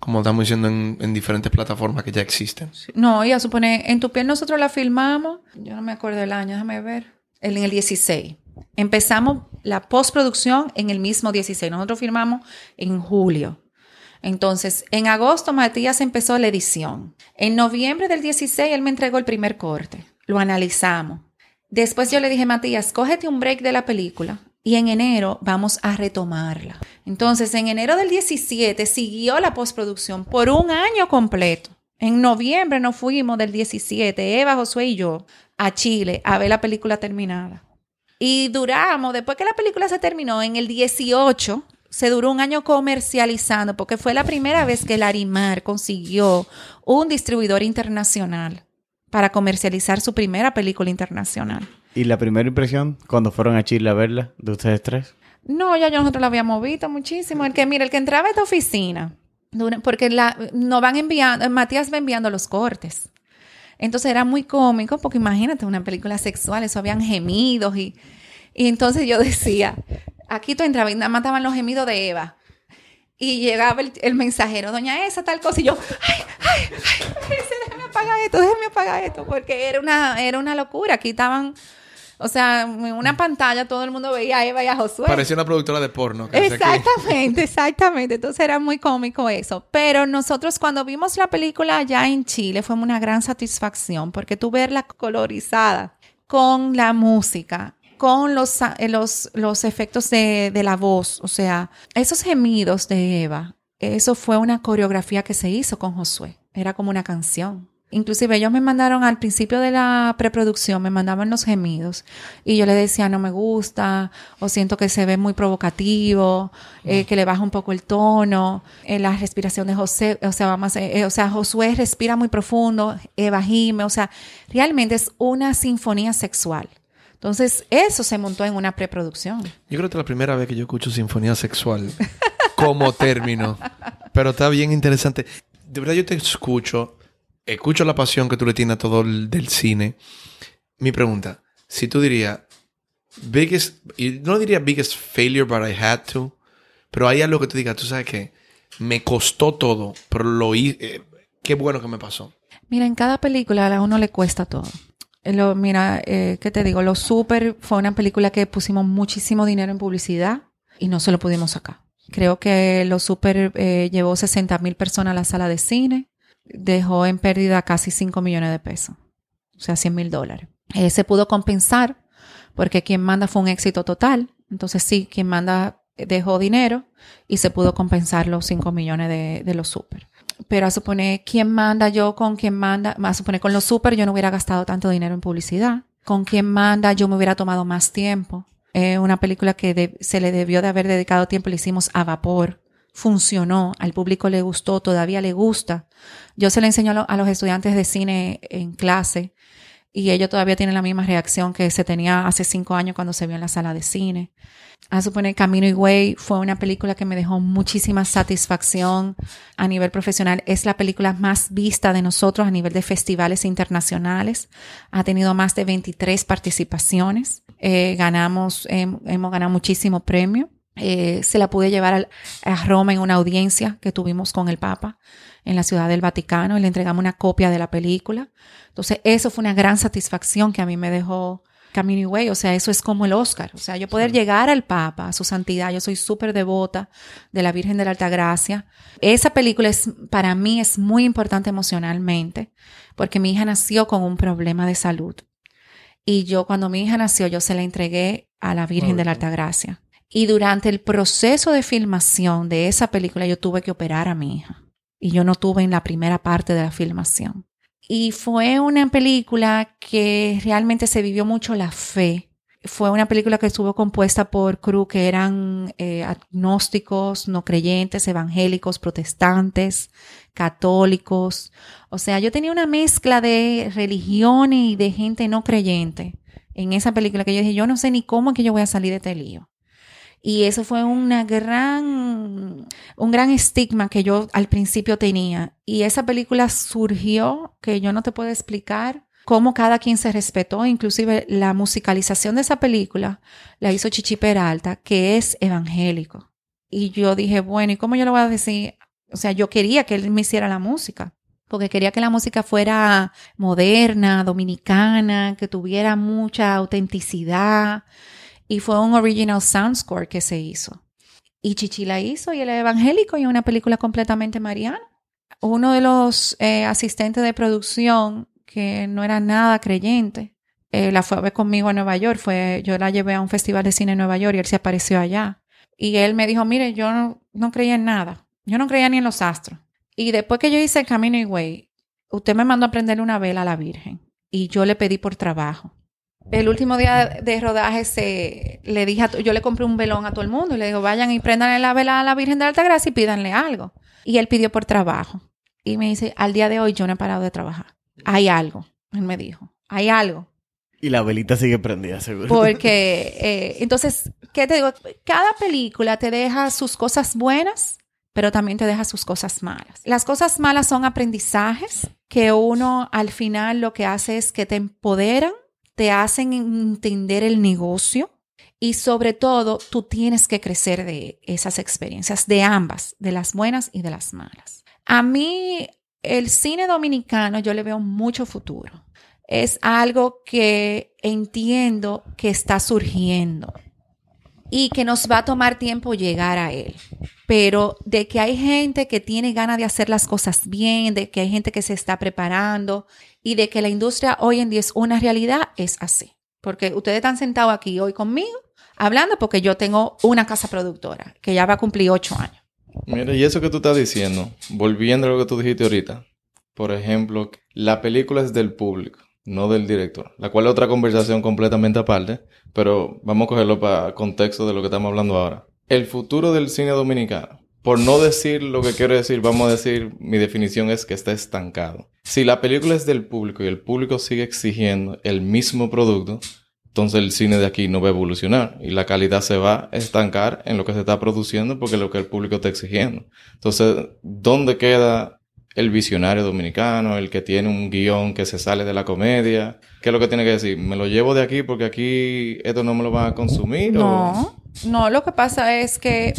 como estamos diciendo, en, diferentes plataformas que ya existen. No, ya supone, en tu piel nosotros la filmamos, yo no me acuerdo el año, déjame ver en el 16. Empezamos la postproducción en el mismo 16. Nosotros firmamos en julio. Entonces, en agosto Matías empezó la edición. En noviembre del 16 él me entregó el primer corte. Lo analizamos. Después yo le dije, Matías, cógete un break de la película y en enero vamos a retomarla. Entonces, en enero del 17 siguió la postproducción por un año completo. En noviembre nos fuimos del 17, Eva, Josué y yo, a Chile a ver la película terminada. Y duramos, después que la película se terminó, en el 18, se duró un año comercializando, porque fue la primera vez que Larimar consiguió un distribuidor internacional para comercializar su primera película internacional. ¿Y la primera impresión cuando fueron a Chile a verla de ustedes tres? No, ya nosotros la habíamos visto muchísimo. El que, mira, el que entraba a esta oficina, porque la, nos van enviando, Matías va enviando los cortes. Entonces era muy cómico porque imagínate una película sexual, eso habían gemidos y, entonces yo decía, aquí tú entrabas y mataban los gemidos de Eva. Y llegaba el, mensajero, doña esa, tal cosa, y yo, ay, ay, ay, déjame apagar esto, déjame apagar esto, porque era una, era una locura. Aquí estaban o sea, en una pantalla todo el mundo veía a Eva y a Josué. Parecía una productora de porno. Exactamente, exactamente. Entonces era muy cómico eso. Pero nosotros cuando vimos la película allá en Chile fue una gran satisfacción porque tú verla colorizada con la música, con los, eh, los, los efectos de, de la voz, o sea, esos gemidos de Eva, eso fue una coreografía que se hizo con Josué. Era como una canción. Inclusive ellos me mandaron al principio de la preproducción, me mandaban los gemidos y yo le decía no me gusta o siento que se ve muy provocativo, eh, que le baja un poco el tono, eh, la respiración de José, o sea, vamos, eh, o sea, Josué respira muy profundo, Eva gime, o sea, realmente es una sinfonía sexual. Entonces, eso se montó en una preproducción. Yo creo que es la primera vez que yo escucho sinfonía sexual como término, pero está bien interesante. De verdad yo te escucho escucho la pasión que tú le tienes a todo el del cine. Mi pregunta, si tú dirías, biggest, no diría biggest failure, but I had to, pero hay algo que tú digas, tú sabes que me costó todo, pero lo hice, eh, qué bueno que me pasó. Mira, en cada película a uno le cuesta todo. Eh, lo, mira, eh, ¿qué te digo? Lo Super fue una película que pusimos muchísimo dinero en publicidad y no se lo pudimos sacar. Creo que Lo Super llevó 60 mil personas a la sala de cine dejó en pérdida casi 5 millones de pesos, o sea, 100 mil dólares. Eh, se pudo compensar porque quien manda fue un éxito total, entonces sí, quien manda dejó dinero y se pudo compensar los 5 millones de, los super. Pero a suponer, quien manda yo con quien manda, a suponer con los super yo no hubiera gastado tanto dinero en publicidad. Con quien manda yo me hubiera tomado más tiempo. Es una película que se le debió de haber dedicado tiempo, le hicimos a vapor funcionó, al público le gustó, todavía le gusta. Yo se le enseño a, los estudiantes de cine en clase y ellos todavía tienen la misma reacción que se tenía hace cinco años cuando se vio en la sala de cine. A suponer Camino y Way fue una película que me dejó muchísima satisfacción a nivel profesional. Es la película más vista de nosotros a nivel de festivales internacionales. Ha tenido más de 23 participaciones. Eh, ganamos, hemos ganado muchísimo premio. Eh, se la pude llevar a, Roma en una audiencia que tuvimos con el Papa en la ciudad del Vaticano y le entregamos una copia de la película. Entonces, eso fue una gran satisfacción que a mí me dejó Camino Way. O sea, eso es como el Oscar. O sea, yo poder llegar al Papa, a su santidad. Yo soy súper devota de la Virgen de la Altagracia. Esa película es, para mí es muy importante emocionalmente porque mi hija nació con un problema de salud Y yo, cuando mi hija nació, yo se la entregué a la Virgen de la Altagracia. Y durante el proceso de filmación de esa película, yo tuve que operar a mi hija. Y yo no tuve en la primera parte de la filmación. Y fue una película que realmente se vivió mucho la fe. Fue una película que estuvo compuesta por crew que eran eh, agnósticos, no creyentes, evangélicos, protestantes, católicos. O sea, yo tenía una mezcla de religiones y de gente no creyente en esa película que yo dije, yo no sé ni cómo es que yo voy a salir de este lío. Y eso fue una gran, un gran estigma que yo al principio tenía. Y esa película surgió que yo no te puedo explicar cómo cada quien se respetó. Inclusive la musicalización de esa película la hizo Chichi Peralta, que es evangélico. Y yo dije, bueno, ¿y cómo yo le voy a decir? O sea, yo quería que él me hiciera la música porque quería que la música fuera moderna, dominicana, que tuviera mucha autenticidad. Y fue un original sound score que se hizo. Y Chichi la hizo y el evangélico y una película completamente mariana. Uno de los eh, asistentes de producción, que no era nada creyente, eh, la fue a ver conmigo a Nueva York. Fue, yo la llevé a un festival de cine en Nueva York y él se apareció allá. Y él me dijo, mire, yo no, creía en nada. Yo no creía ni en los astros. Y después que yo hice el Camino y Way, usted me mandó a prenderle una vela a la Virgen. Y yo le pedí por trabajo. El último día de rodaje se, le dije, yo le compré un velón a todo el mundo y le digo, vayan y prendanle la vela a la Virgen de la Altagracia y pídanle algo. Y él pidió por trabajo. Y me dice, al día de hoy yo no he parado de trabajar. Hay algo. Él me dijo, hay algo. Y la velita sigue prendida, seguro. Porque, eh, entonces, ¿qué te digo? Cada película te deja sus cosas buenas, pero también te deja sus cosas malas. Las cosas malas son aprendizajes que uno al final lo que hace es que te empoderan te hacen entender el negocio y sobre todo tú tienes que crecer de esas experiencias, de ambas, de las buenas y de las malas. A mí el cine dominicano yo le veo mucho futuro. Es algo que entiendo que está surgiendo y que nos va a tomar tiempo llegar a él. Pero de que hay gente que tiene ganas de hacer las cosas bien, de que hay gente que se está preparando y de que la industria hoy en día es una realidad, es así. Porque ustedes están sentados aquí hoy conmigo hablando porque yo tengo una casa productora que ya va a cumplir ocho años. Mira, y eso que tú estás diciendo, volviendo a lo que tú dijiste ahorita, por ejemplo, la película es del público no del director. La cual es otra conversación completamente aparte, pero vamos a cogerlo para contexto de lo que estamos hablando ahora. El futuro del cine dominicano. Por no decir lo que quiero decir, vamos a decir, mi definición es que está estancado. Si la película es del público y el público sigue exigiendo el mismo producto, entonces el cine de aquí no va a evolucionar y la calidad se va a estancar en lo que se está produciendo porque es lo que el público está exigiendo. Entonces, ¿dónde queda el visionario dominicano, el que tiene un guion que se sale de la comedia. ¿Qué es lo que tiene que decir? ¿Me lo llevo de aquí porque aquí esto no me lo van a consumir? No, no, lo que pasa es que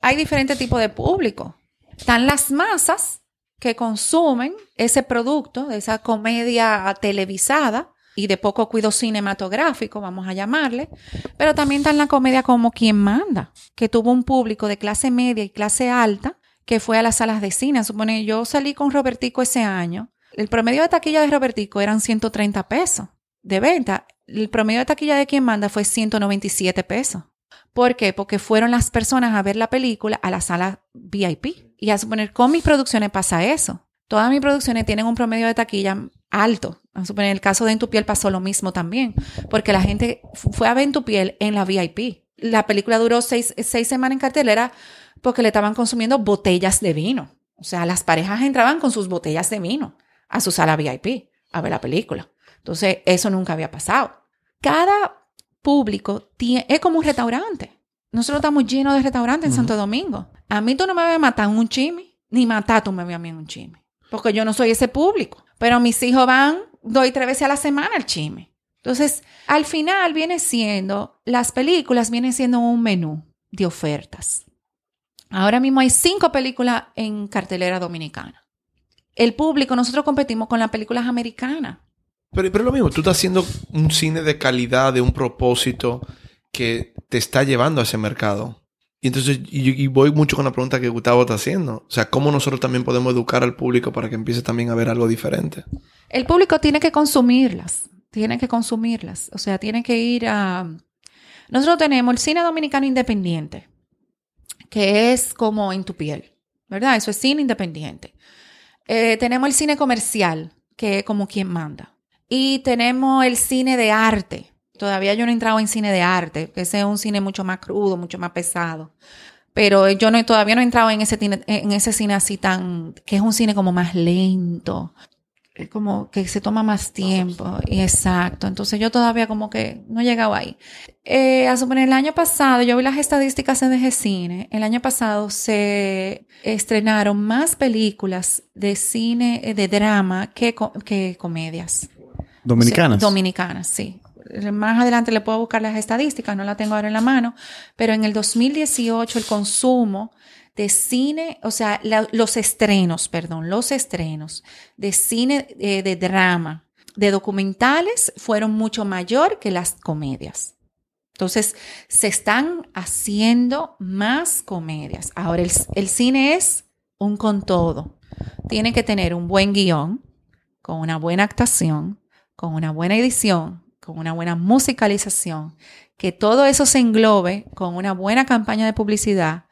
hay diferentes tipos de público. Están las masas que consumen ese producto, esa comedia televisada y de poco cuido cinematográfico, vamos a llamarle, pero también está la comedia como quien manda, que tuvo un público de clase media y clase alta que fue a las salas de cine. Supone, yo salí con Robertico ese año. El promedio de taquilla de Robertico eran 130 pesos de venta. El promedio de taquilla de quien manda fue 197 pesos. ¿Por qué? Porque fueron las personas a ver la película a la sala VIP. Y a suponer, con mis producciones pasa eso. Todas mis producciones tienen un promedio de taquilla alto. A suponer, el caso de En tu piel pasó lo mismo también. Porque la gente fue a ver En tu piel en la VIP. La película duró seis, seis semanas en cartelera porque le estaban consumiendo botellas de vino. O sea, las parejas entraban con sus botellas de vino a su sala VIP a ver la película. Entonces, eso nunca había pasado. Cada público tiene, es como un restaurante. Nosotros estamos llenos de restaurantes en Santo Domingo. A mí tú no me vas a matar un chimi, ni matar tú me vas a mí en un chimi. Porque yo no soy ese público. Pero mis hijos van dos y tres veces a la semana al chimi. Entonces, al final viene siendo, las películas vienen siendo un menú de ofertas. Ahora mismo hay cinco películas en cartelera dominicana. El público, nosotros competimos con las películas americanas. Pero, pero lo mismo, tú estás haciendo un cine de calidad, de un propósito que te está llevando a ese mercado. Y entonces, y, voy mucho con la pregunta que Gustavo está haciendo. O sea, ¿cómo nosotros también podemos educar al público para que empiece también a ver algo diferente? El público tiene que consumirlas. tiene que consumirlas. O sea, tiene que ir a... Nosotros tenemos el cine dominicano independiente, que es como en tu piel, ¿verdad? Eso es cine independiente. Eh, tenemos el cine comercial, que es como quien manda. Y tenemos el cine de arte. Todavía yo no he entrado en cine de arte, que ese es un cine mucho más crudo, mucho más pesado. Pero yo no, todavía no he entrado en ese, en ese cine así tan, que es un cine como más lento, como que se toma más tiempo. Y exacto. Entonces yo todavía como que no he llegado ahí. Eh, a suponer, el año pasado, yo vi las estadísticas en DG Cine. El año pasado se estrenaron más películas de cine, eh, de drama, que, que comedias. Dominicanas. dominicanas, sí. Más adelante le puedo buscar las estadísticas, no la tengo ahora en la mano, pero en el 2018 el consumo de cine, o sea, los estrenos, perdón, los estrenos de cine eh, de drama, de documentales, fueron mucho mayor que las comedias. Entonces, se están haciendo más comedias. Ahora, el, el cine es un con todo. Tiene que tener un buen guion, con una buena actuación, con una buena edición, con una buena musicalización, que todo eso se englobe con una buena campaña de publicidad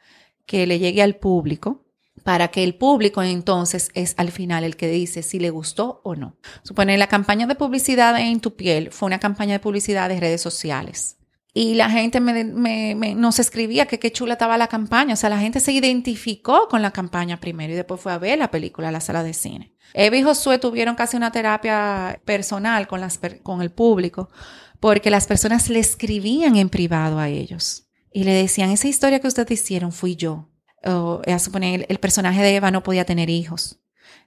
que le llegue al público para que el público entonces es al final el que dice si le gustó o no. Supone la campaña de publicidad en tu piel fue una campaña de publicidad de redes sociales. Y la gente me, nos escribía que qué chula estaba la campaña. O sea, la gente se identificó con la campaña primero y después fue a ver la película a la sala de cine. Eva y Josué tuvieron casi una terapia personal con, las, con el público porque las personas le escribían en privado a ellos y le decían, esa historia que ustedes hicieron fui yo. O, el personaje de Eva no podía tener hijos.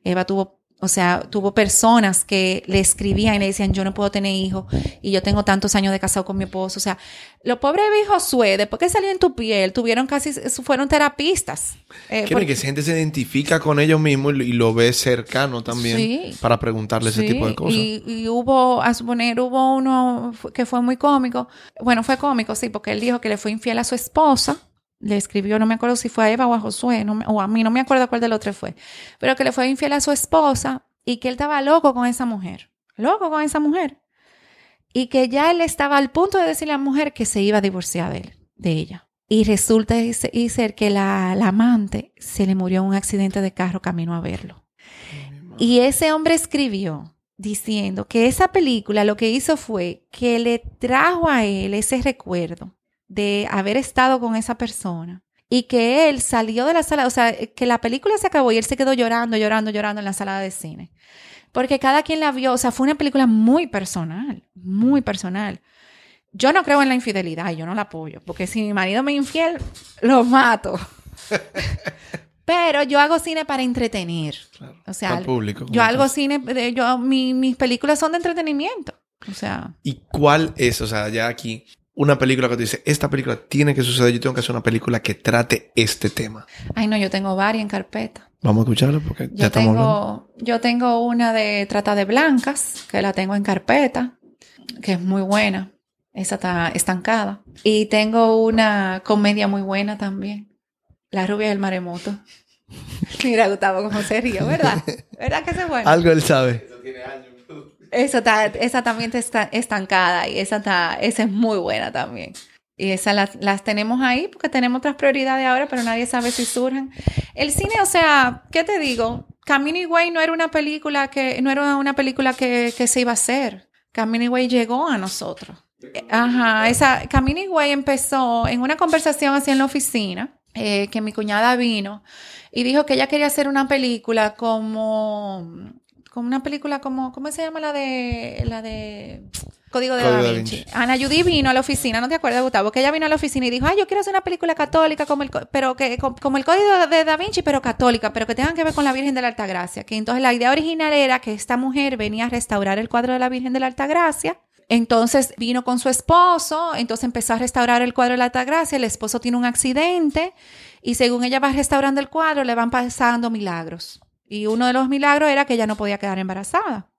Eva tuvo, o sea, tuvo personas que le escribían y le decían, yo no puedo tener hijos y yo tengo tantos años de casado con mi esposo. O sea, los pobres Eva Josué, después que salió en tu piel, tuvieron casi, fueron terapistas. Eh, que esa gente se identifica con ellos mismos y lo ve cercano también para preguntarle ese tipo de cosas. Y, y, hubo, a suponer, hubo uno que fue muy cómico. Bueno, fue cómico, sí, porque él dijo que le fue infiel a su esposa. Le escribió, no me acuerdo si fue a Eva o a Josué, o a mí, no me acuerdo cuál del otro fue. Pero que le fue infiel a su esposa y que él estaba loco con esa mujer. Loco con esa mujer. Y que ya él estaba al punto de decirle a la mujer que se iba a divorciar de él, de ella. Y resulta y ser que la, amante se le murió en un accidente de carro camino a verlo. Y ese hombre escribió diciendo que esa película lo que hizo fue que le trajo a él ese recuerdo de haber estado con esa persona y que él salió de la sala, o sea, que la película se acabó y él se quedó llorando, llorando, llorando en la sala de cine. Porque cada quien la vio, o sea, fue una película muy personal, muy personal. Yo no creo en la infidelidad, yo no la apoyo, porque si mi marido me infiel, lo mato. Pero yo hago cine para entretener. o sea, el público. Yo hago cine, yo, mis películas son de entretenimiento. O sea. ¿Y cuál es, o sea, ya aquí, una película que te dice, esta película tiene que suceder, yo tengo que hacer una película que trate este tema? Ay, no, yo tengo varias en carpeta. Vamos a escucharla porque ya estamos tengo, Yo tengo una de Trata de Blancas, que la tengo en carpeta, que es muy buena. Esa está estancada. Y tengo una comedia muy buena también. La rubia del maremoto. Mira, Gustavo, cómo se ríe, ¿verdad? ¿Verdad que es bueno? Algo él sabe. Eso tiene años. Esa, está, esa también está estancada y esa, esa es muy buena también. Y esas las, las, tenemos ahí porque tenemos otras prioridades ahora, pero nadie sabe si surgen. El cine, o sea, ¿qué te digo? Camino Way no era una película que, no era una película que, que se iba a hacer. Camino Way llegó a nosotros. Ajá, esa Camini Way empezó en una conversación así en la oficina, eh, que mi cuñada vino y dijo que ella quería hacer una película como, como una película como, ¿cómo se llama la de, la de Código de Da Vinci? Ana Judy vino a la oficina, ¿no te acuerdas, Gustavo? Que ella vino a la oficina y dijo, ay, yo quiero hacer una película católica como el, pero que, como el Código de Da Vinci, pero católica, pero que tengan que ver con la Virgen de la Altagracia. Que entonces la idea original era que esta mujer venía a restaurar el cuadro de la Virgen de la Altagracia entonces vino con su esposo, entonces empezó a restaurar el cuadro de la Altagracia, el esposo tiene un accidente y según ella va restaurando el cuadro le van pasando milagros. Y uno de los milagros era que ella no podía quedar embarazada.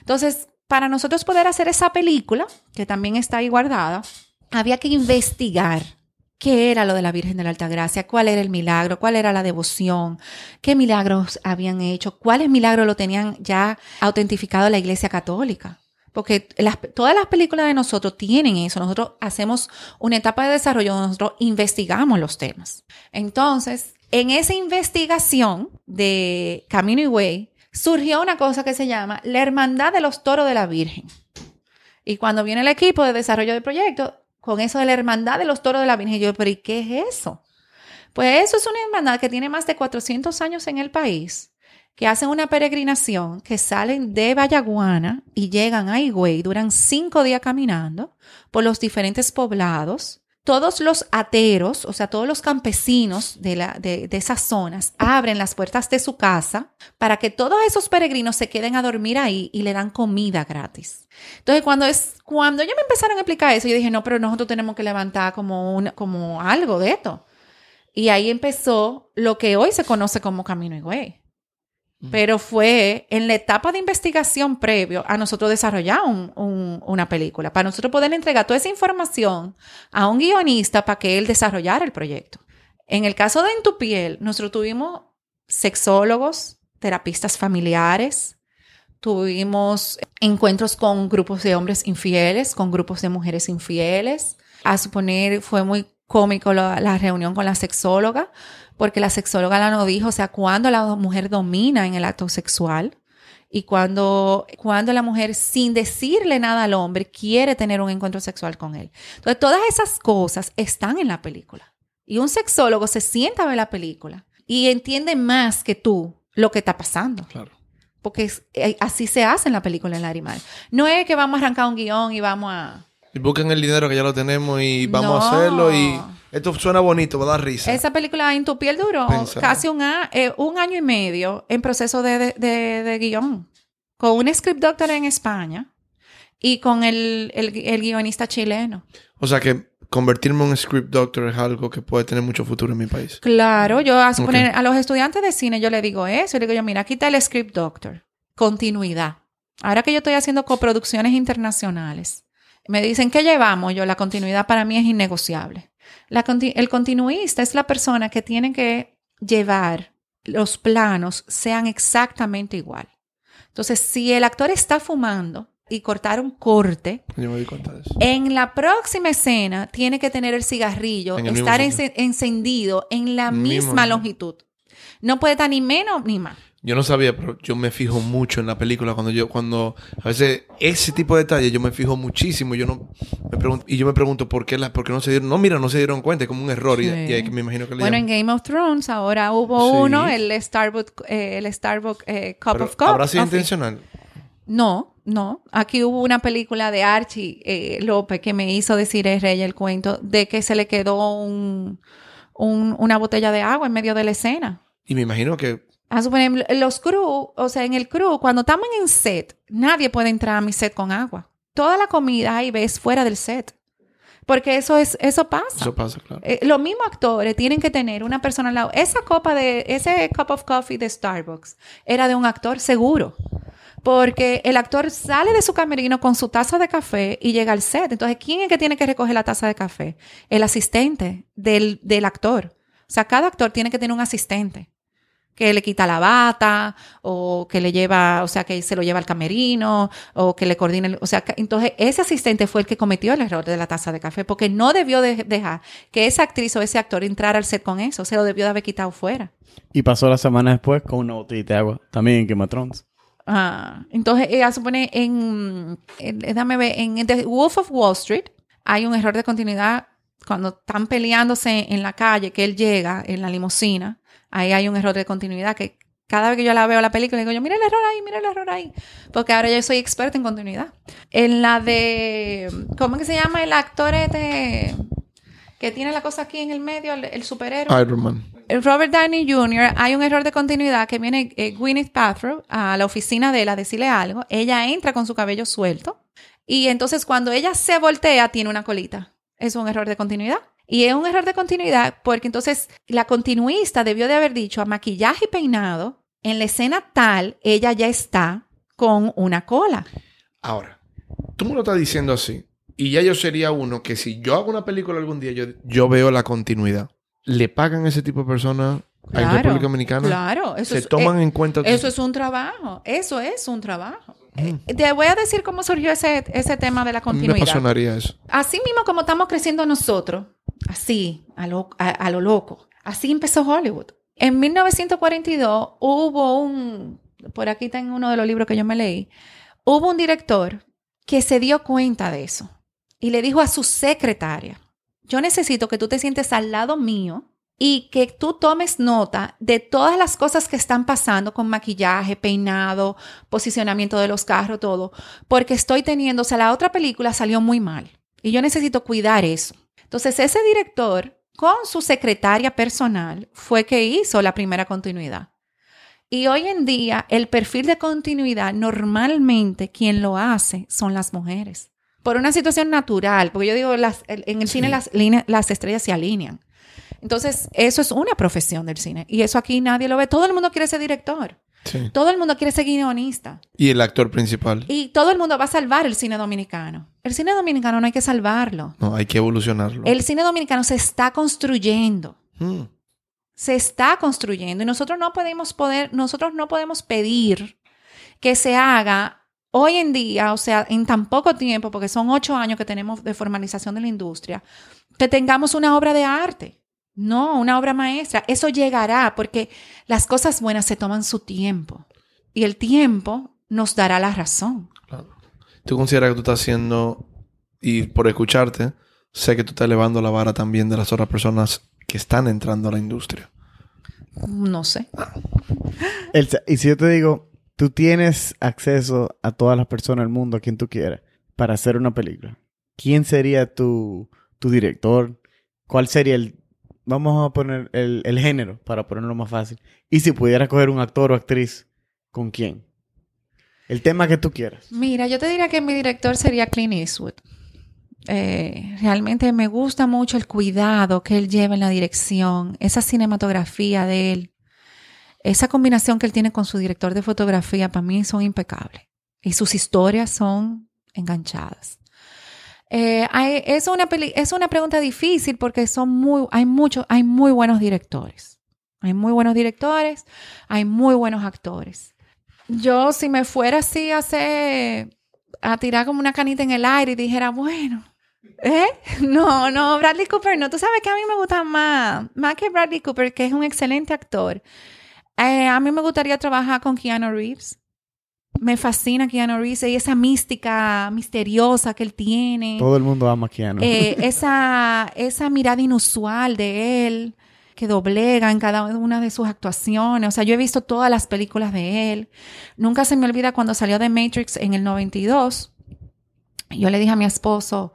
Entonces, para nosotros poder hacer esa película, que también está ahí guardada, había que investigar qué era lo de la Virgen de la Altagracia, cuál era el milagro, cuál era la devoción, qué milagros habían hecho, cuáles milagros lo tenían ya autentificado la Iglesia Católica. Porque todas las películas de nosotros tienen eso. Nosotros hacemos una etapa de desarrollo nosotros investigamos los temas. Entonces, en esa investigación de Camino y Way, surgió una cosa que se llama la Hermandad de los Toros de la Virgen. Y cuando viene el equipo de desarrollo del proyecto, con eso de la Hermandad de los Toros de la Virgen, yo, pero ¿y qué es eso? Pues eso es una hermandad que tiene más de 400 años en el país, que hacen una peregrinación, que salen de Vallaguana y llegan a Higüey, duran cinco días caminando por los diferentes poblados. Todos los ateros, o sea, todos los campesinos de, la, de, esas zonas, abren las puertas de su casa para que todos esos peregrinos se queden a dormir ahí y le dan comida gratis. Entonces, cuando, es, cuando ellos me empezaron a explicar eso, yo dije, no, pero nosotros tenemos que levantar como, una, como algo de esto. Y ahí empezó lo que hoy se conoce como Camino Higüey. Pero fue en la etapa de investigación previo a nosotros desarrollar un- un- una película, para nosotros poder entregar toda esa información a un guionista para que él desarrollara el proyecto. En el caso de En tu piel, nosotros tuvimos sexólogos, terapistas familiares, tuvimos encuentros con grupos de hombres infieles, con grupos de mujeres infieles. A suponer, fue muy cómico la, la reunión con la sexóloga, porque la sexóloga la nos dijo, o sea, cuando la mujer domina en el acto sexual y cuando, cuando la mujer, sin decirle nada al hombre, quiere tener un encuentro sexual con él. Entonces, todas esas cosas están en la película. Y un sexólogo se sienta a ver la película y entiende más que tú lo que está pasando. Claro. Porque es- eh, así se hace en la película en Larimar. No es que vamos a arrancar un guion y vamos a... Y busquen el dinero que ya lo tenemos y vamos No. a hacerlo y esto suena bonito, va a dar risa. Esa película En tu piel duró Pensar. casi un, a- eh, un año y medio en proceso de, de, de- de guion. Con un script doctor en España y con el, el, el guionista chileno. O sea que convertirme en un script doctor es algo que puede tener mucho futuro en mi país. Claro, yo a, suponer, a los estudiantes de cine yo le digo eso. Yo le digo yo, mira, aquí está el script doctor. Continuidad. Ahora que yo estoy haciendo coproducciones internacionales, me dicen, ¿qué llevamos? Yo, la continuidad para mí es innegociable. La el continuista es la persona que tiene que llevar los planos sean exactamente igual. Entonces, si el actor está fumando y cortar un corte, Yo me en la próxima escena tiene que tener el cigarrillo, En el mismo estar encendido en la misma longitud. No puede estar ni menos ni más. Yo no sabía, pero yo me fijo mucho en la película cuando yo, cuando a veces ese tipo de detalles yo me fijo muchísimo. Yo no me pregunto, y yo me pregunto por qué la, por qué no se dieron, no, mira, no se dieron cuenta, es como un error y, Sí. y ahí que me imagino que le Bueno, en. Game of Thrones ahora hubo Sí. uno, el Starbucks, eh, el Starbucks eh, Cup Pero of Coffee. ¿Habrá sido intencional? No, no. Aquí hubo una película de Archie eh, López que me hizo decir el rey el cuento de que se le quedó un, un- una botella de agua en medio de la escena. Y me imagino que Suponer, los crew, o sea, en el crew, cuando estamos en set, nadie puede entrar a mi set con agua. Toda la comida ahí ves fuera del set. Porque eso es, eso pasa. eso pasa, claro. Eh, los mismos actores tienen que tener una persona al lado. Esa copa de, ese cup of coffee de Starbucks era de un actor seguro. Porque el actor sale de su camerino con su taza de café y llega al set. Entonces, ¿quién es que tiene que recoger la taza de café? El asistente del, del actor. O sea, cada actor tiene que tener un asistente que le quita la bata o que le lleva, o sea, que se lo lleva al camerino o que le coordina. el- O sea, que- entonces ese asistente fue el que cometió el error de la taza de café porque no debió de- dejar que esa actriz o ese actor entrara al set con eso. Se lo debió de haber quitado fuera. Y pasó la semana después con una botellita de agua. También en Game of Thrones. Ah, entonces, ella supone en, en- déjame ver, en The Wolf of Wall Street hay un error de continuidad cuando están peleándose en la calle, que él llega en la limusina, ahí hay un error de continuidad que cada vez que yo la veo la película, digo yo, mira el error ahí, mira el error ahí, porque ahora yo soy experta en continuidad. En la de, ¿cómo es que se llama el actor este que tiene la cosa aquí en el medio, el, el superhéroe? Iron Man. Robert Downey Jr., hay un error de continuidad que viene eh, Gwyneth Paltrow a la oficina de él a decirle algo. Ella entra con su cabello suelto y entonces cuando ella se voltea tiene una colita. Es un error de continuidad. Y es un error de continuidad porque entonces la continuista debió de haber dicho a maquillaje y peinado, en la escena tal, ella ya está con una cola. Ahora, tú me lo estás diciendo así. Y ya yo sería uno que si yo hago una película algún día, yo, yo veo la continuidad. ¿Le pagan a ese tipo de personas en Claro, República Dominicana? Claro, eso ¿Se es, toman eh, en cuenta? Eso es un trabajo. Eso es un trabajo. Eh, te voy a decir cómo surgió ese, ese tema de la mí me continuidad. apasionaría eso. Así mismo como estamos creciendo nosotros, así, a lo, a- a lo loco, así empezó Hollywood. En 1942 hubo un, por aquí está en uno de los libros que yo me leí, hubo un director que se dio cuenta de eso y le dijo a su secretaria, yo necesito que tú te sientes al lado mío y que tú tomes nota de todas las cosas que están pasando con maquillaje, peinado, posicionamiento de los carros, todo, porque estoy teniendo, o sea, la otra película salió muy mal y yo necesito cuidar eso. Entonces, ese director con su secretaria personal fue que hizo la primera continuidad. Y hoy en día, el perfil de continuidad, normalmente quien lo hace son las mujeres. Por una situación natural, porque yo digo, las- en el Sí. cine las estrellas se alinean. Entonces, eso es una profesión del cine. Y eso aquí nadie lo ve. Todo el mundo quiere ser director. Sí. Todo el mundo quiere ser guionista. Y el actor principal. Y todo el mundo va a salvar el cine dominicano. El cine dominicano no hay que salvarlo. No, hay que evolucionarlo. El cine dominicano se está construyendo. Mm. Se está construyendo y nosotros no podemos poder, nosotros no podemos pedir que se haga hoy en día, o sea, en tan poco tiempo, porque son ocho años que tenemos de formalización de la industria, que tengamos una obra de arte. No, una obra maestra. Eso llegará porque las cosas buenas se toman su tiempo y el tiempo nos dará la razón. Claro. ¿Tú consideras que tú estás haciendo, y por escucharte, sé que tú estás elevando la vara también de las otras personas que están entrando a la industria? No sé. Elsa, y si yo te digo, tú tienes acceso a todas las personas del mundo, a quien tú quieras, para hacer una película, ¿quién sería tu, tu director? ¿Cuál sería el... Vamos a poner el, género, para ponerlo más fácil. Y si pudieras coger un actor o actriz, ¿con quién? El tema que tú quieras. Mira, yo te diría que mi director sería Clint Eastwood. Eh, realmente me gusta mucho el cuidado que él lleva en la dirección, esa cinematografía de él, esa combinación que él tiene con su director de fotografía, para mí son impecables. Y sus historias son enganchadas. Eh, es, una es una pregunta difícil porque son muy, hay, muchos, hay muy buenos directores. Hay muy buenos directores, hay muy buenos actores. Yo, si me fuera así a hacer, a tirar como una canita en el aire y dijera, bueno, ¿eh? No, no, Bradley Cooper no. Tú sabes que a mí me gusta más, más que Bradley Cooper, que es un excelente actor. Eh, a mí me gustaría trabajar con Keanu Reeves. Me fascina Keanu Reeves y esa mística misteriosa que él tiene. Todo el mundo ama a Keanu. Eh, esa, esa mirada inusual de él que doblega en cada una de sus actuaciones. O sea, yo he visto todas las películas de él. Nunca se me olvida cuando salió de Matrix en el 92. Yo le dije a mi esposo,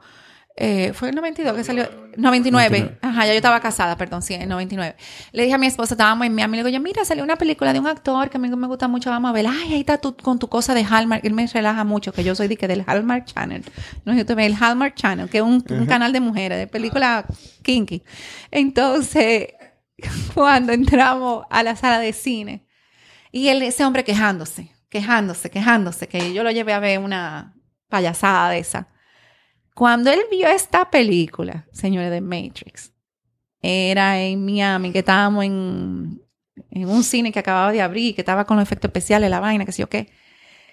eh, fue el 92 que salió, 99. 99. Ajá, ya yo estaba casada, perdón, sí, en el 99. Le dije a mi esposa, estábamos en Miami, le digo, yo, mira, salió una película de un actor que a mí me gusta mucho, vamos a ver. Ay, ahí está tú con tu cosa de Hallmark. Él me relaja mucho, que yo soy de que del Hallmark Channel. No, yo te veo el Hallmark Channel, que es un, un canal de mujeres, de película kinky. Entonces, cuando entramos a la sala de cine, y él, ese hombre quejándose, quejándose, quejándose, que yo lo llevé a ver una payasada de esa. Cuando él vio esta película, señores de Matrix, era en Miami, que estábamos en, en un cine que acababa de abrir, que estaba con los efectos especiales, la vaina, que sé yo qué.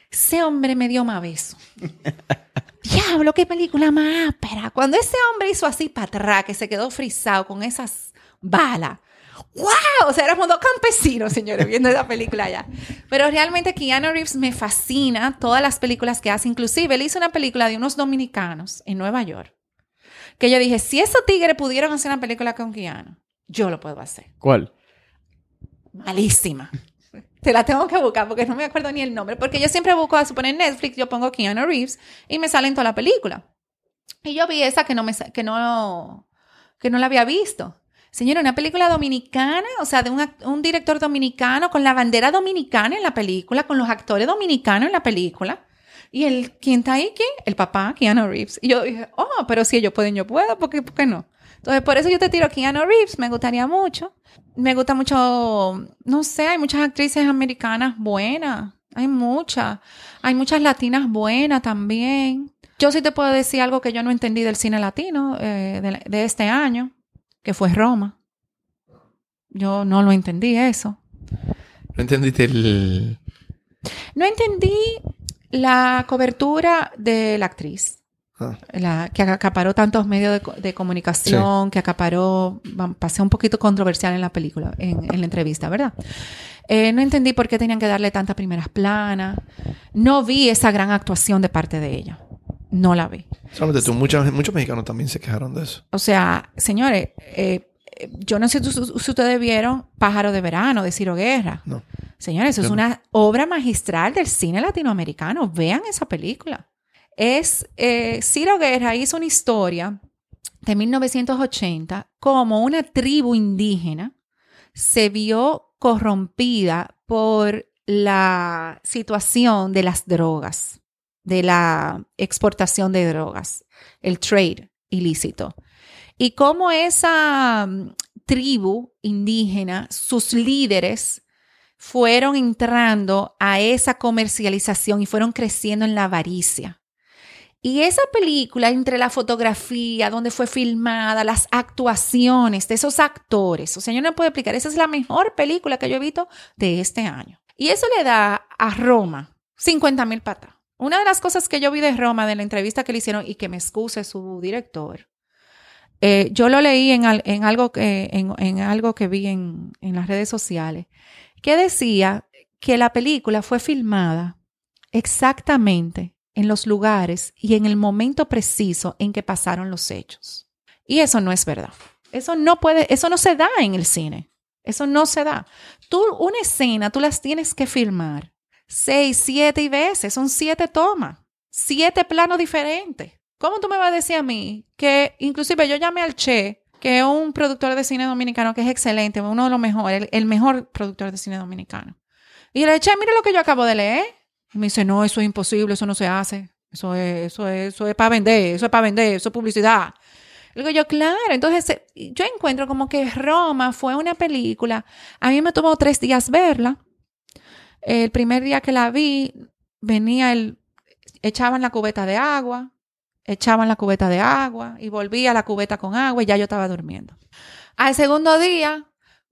Ese hombre me dio más beso. Diablo, qué película más ápera. Cuando ese hombre hizo así para atrás, que se quedó frisado con esas balas. ¡Wow! O sea, éramos dos campesinos, señores, viendo esa película allá. Pero realmente Keanu Reeves me fascina todas las películas que hace. Inclusive, él hizo una película de unos dominicanos en Nueva York. Que yo dije, si esos tigres pudieron hacer una película con Keanu, yo lo puedo hacer. ¿Cuál? Malísima. Te la tengo que buscar porque no me acuerdo ni el nombre. Porque yo siempre busco, a suponer Netflix, yo pongo Keanu Reeves y me sale en toda la película. Y yo vi esa que no, me, que no, que no la había visto. Señora, una película dominicana, o sea, de un, un director dominicano con la bandera dominicana en la película, con los actores dominicanos en la película. Y el, ¿quién está ahí? ¿Quién? El papá, Keanu Reeves. Y yo dije, oh, pero si ellos pueden, yo puedo, ¿por qué, por qué no? Entonces, por eso yo te tiro Keanu Reeves, me gustaría mucho. Me gusta mucho, no sé, hay muchas actrices americanas buenas, hay muchas. Hay muchas latinas buenas también. Yo sí te puedo decir algo que yo no entendí del cine latino eh, de este año, que fue Roma. Yo no lo entendí eso. ¿No entendiste el...? No entendí La cobertura de la actriz, Ah. la, que acaparó tantos medios de, co- de comunicación, que acaparó, pasé un poquito controversial en la película, en, en la entrevista, ¿verdad? Eh, no entendí por qué tenían que darle tantas primeras planas. No vi esa gran actuación de parte de ella. No la vi. Solamente tú, muchos, muchos mexicanos también se quejaron de eso. O sea, señores, eh, eh, yo no sé si, ustedes vieron Pájaro de Verano de Ciro Guerra. No. Señores, eso es no. una obra magistral del cine latinoamericano. Vean esa película. Es, eh, Ciro Guerra hizo una historia de 1980 como una tribu indígena se vio corrompida por la situación de las drogas, de la exportación de drogas, el trade ilícito. Y cómo esa mm, tribu indígena, sus líderes, fueron entrando a esa comercialización y fueron creciendo en la avaricia. Y esa película, entre la fotografía, donde fue filmada, las actuaciones de esos actores, o sea, yo no puedo explicar, esa es la mejor película que yo he visto de este año. Y eso le da a Roma 50 mil patas. Una de las cosas que yo vi de Roma, de la entrevista que le hicieron, y que me excuse su director, eh, yo lo leí en, al- en algo que, en algo que vi en, en las redes sociales, que decía que la película fue filmada exactamente en los lugares y en el momento preciso en que pasaron los hechos. Y eso no es verdad. Eso no puede, eso no se da en el cine. Eso no se da. Tú, una escena, tú las tienes que filmar seis, siete veces. Son siete tomas, siete planos diferentes. ¿Cómo tú me vas a decir a mí que, inclusive yo llamé al Che, que es un productor de cine dominicano que es excelente, uno de los mejores, el, mejor productor de cine dominicano? Y le dije, Che, mira lo que yo acabo de leer. Y me dice, no, eso es imposible, eso no se hace. Eso es, eso es, eso es para vender, eso es para vender, eso es publicidad. Digo yo, claro, entonces eh, yo encuentro como que Roma fue una película, a mí me tomó tres días verla. El primer día que la vi, venía el, echaban la cubeta de agua, echaban la cubeta de agua y volvía la cubeta con agua y ya yo estaba durmiendo. Al segundo día,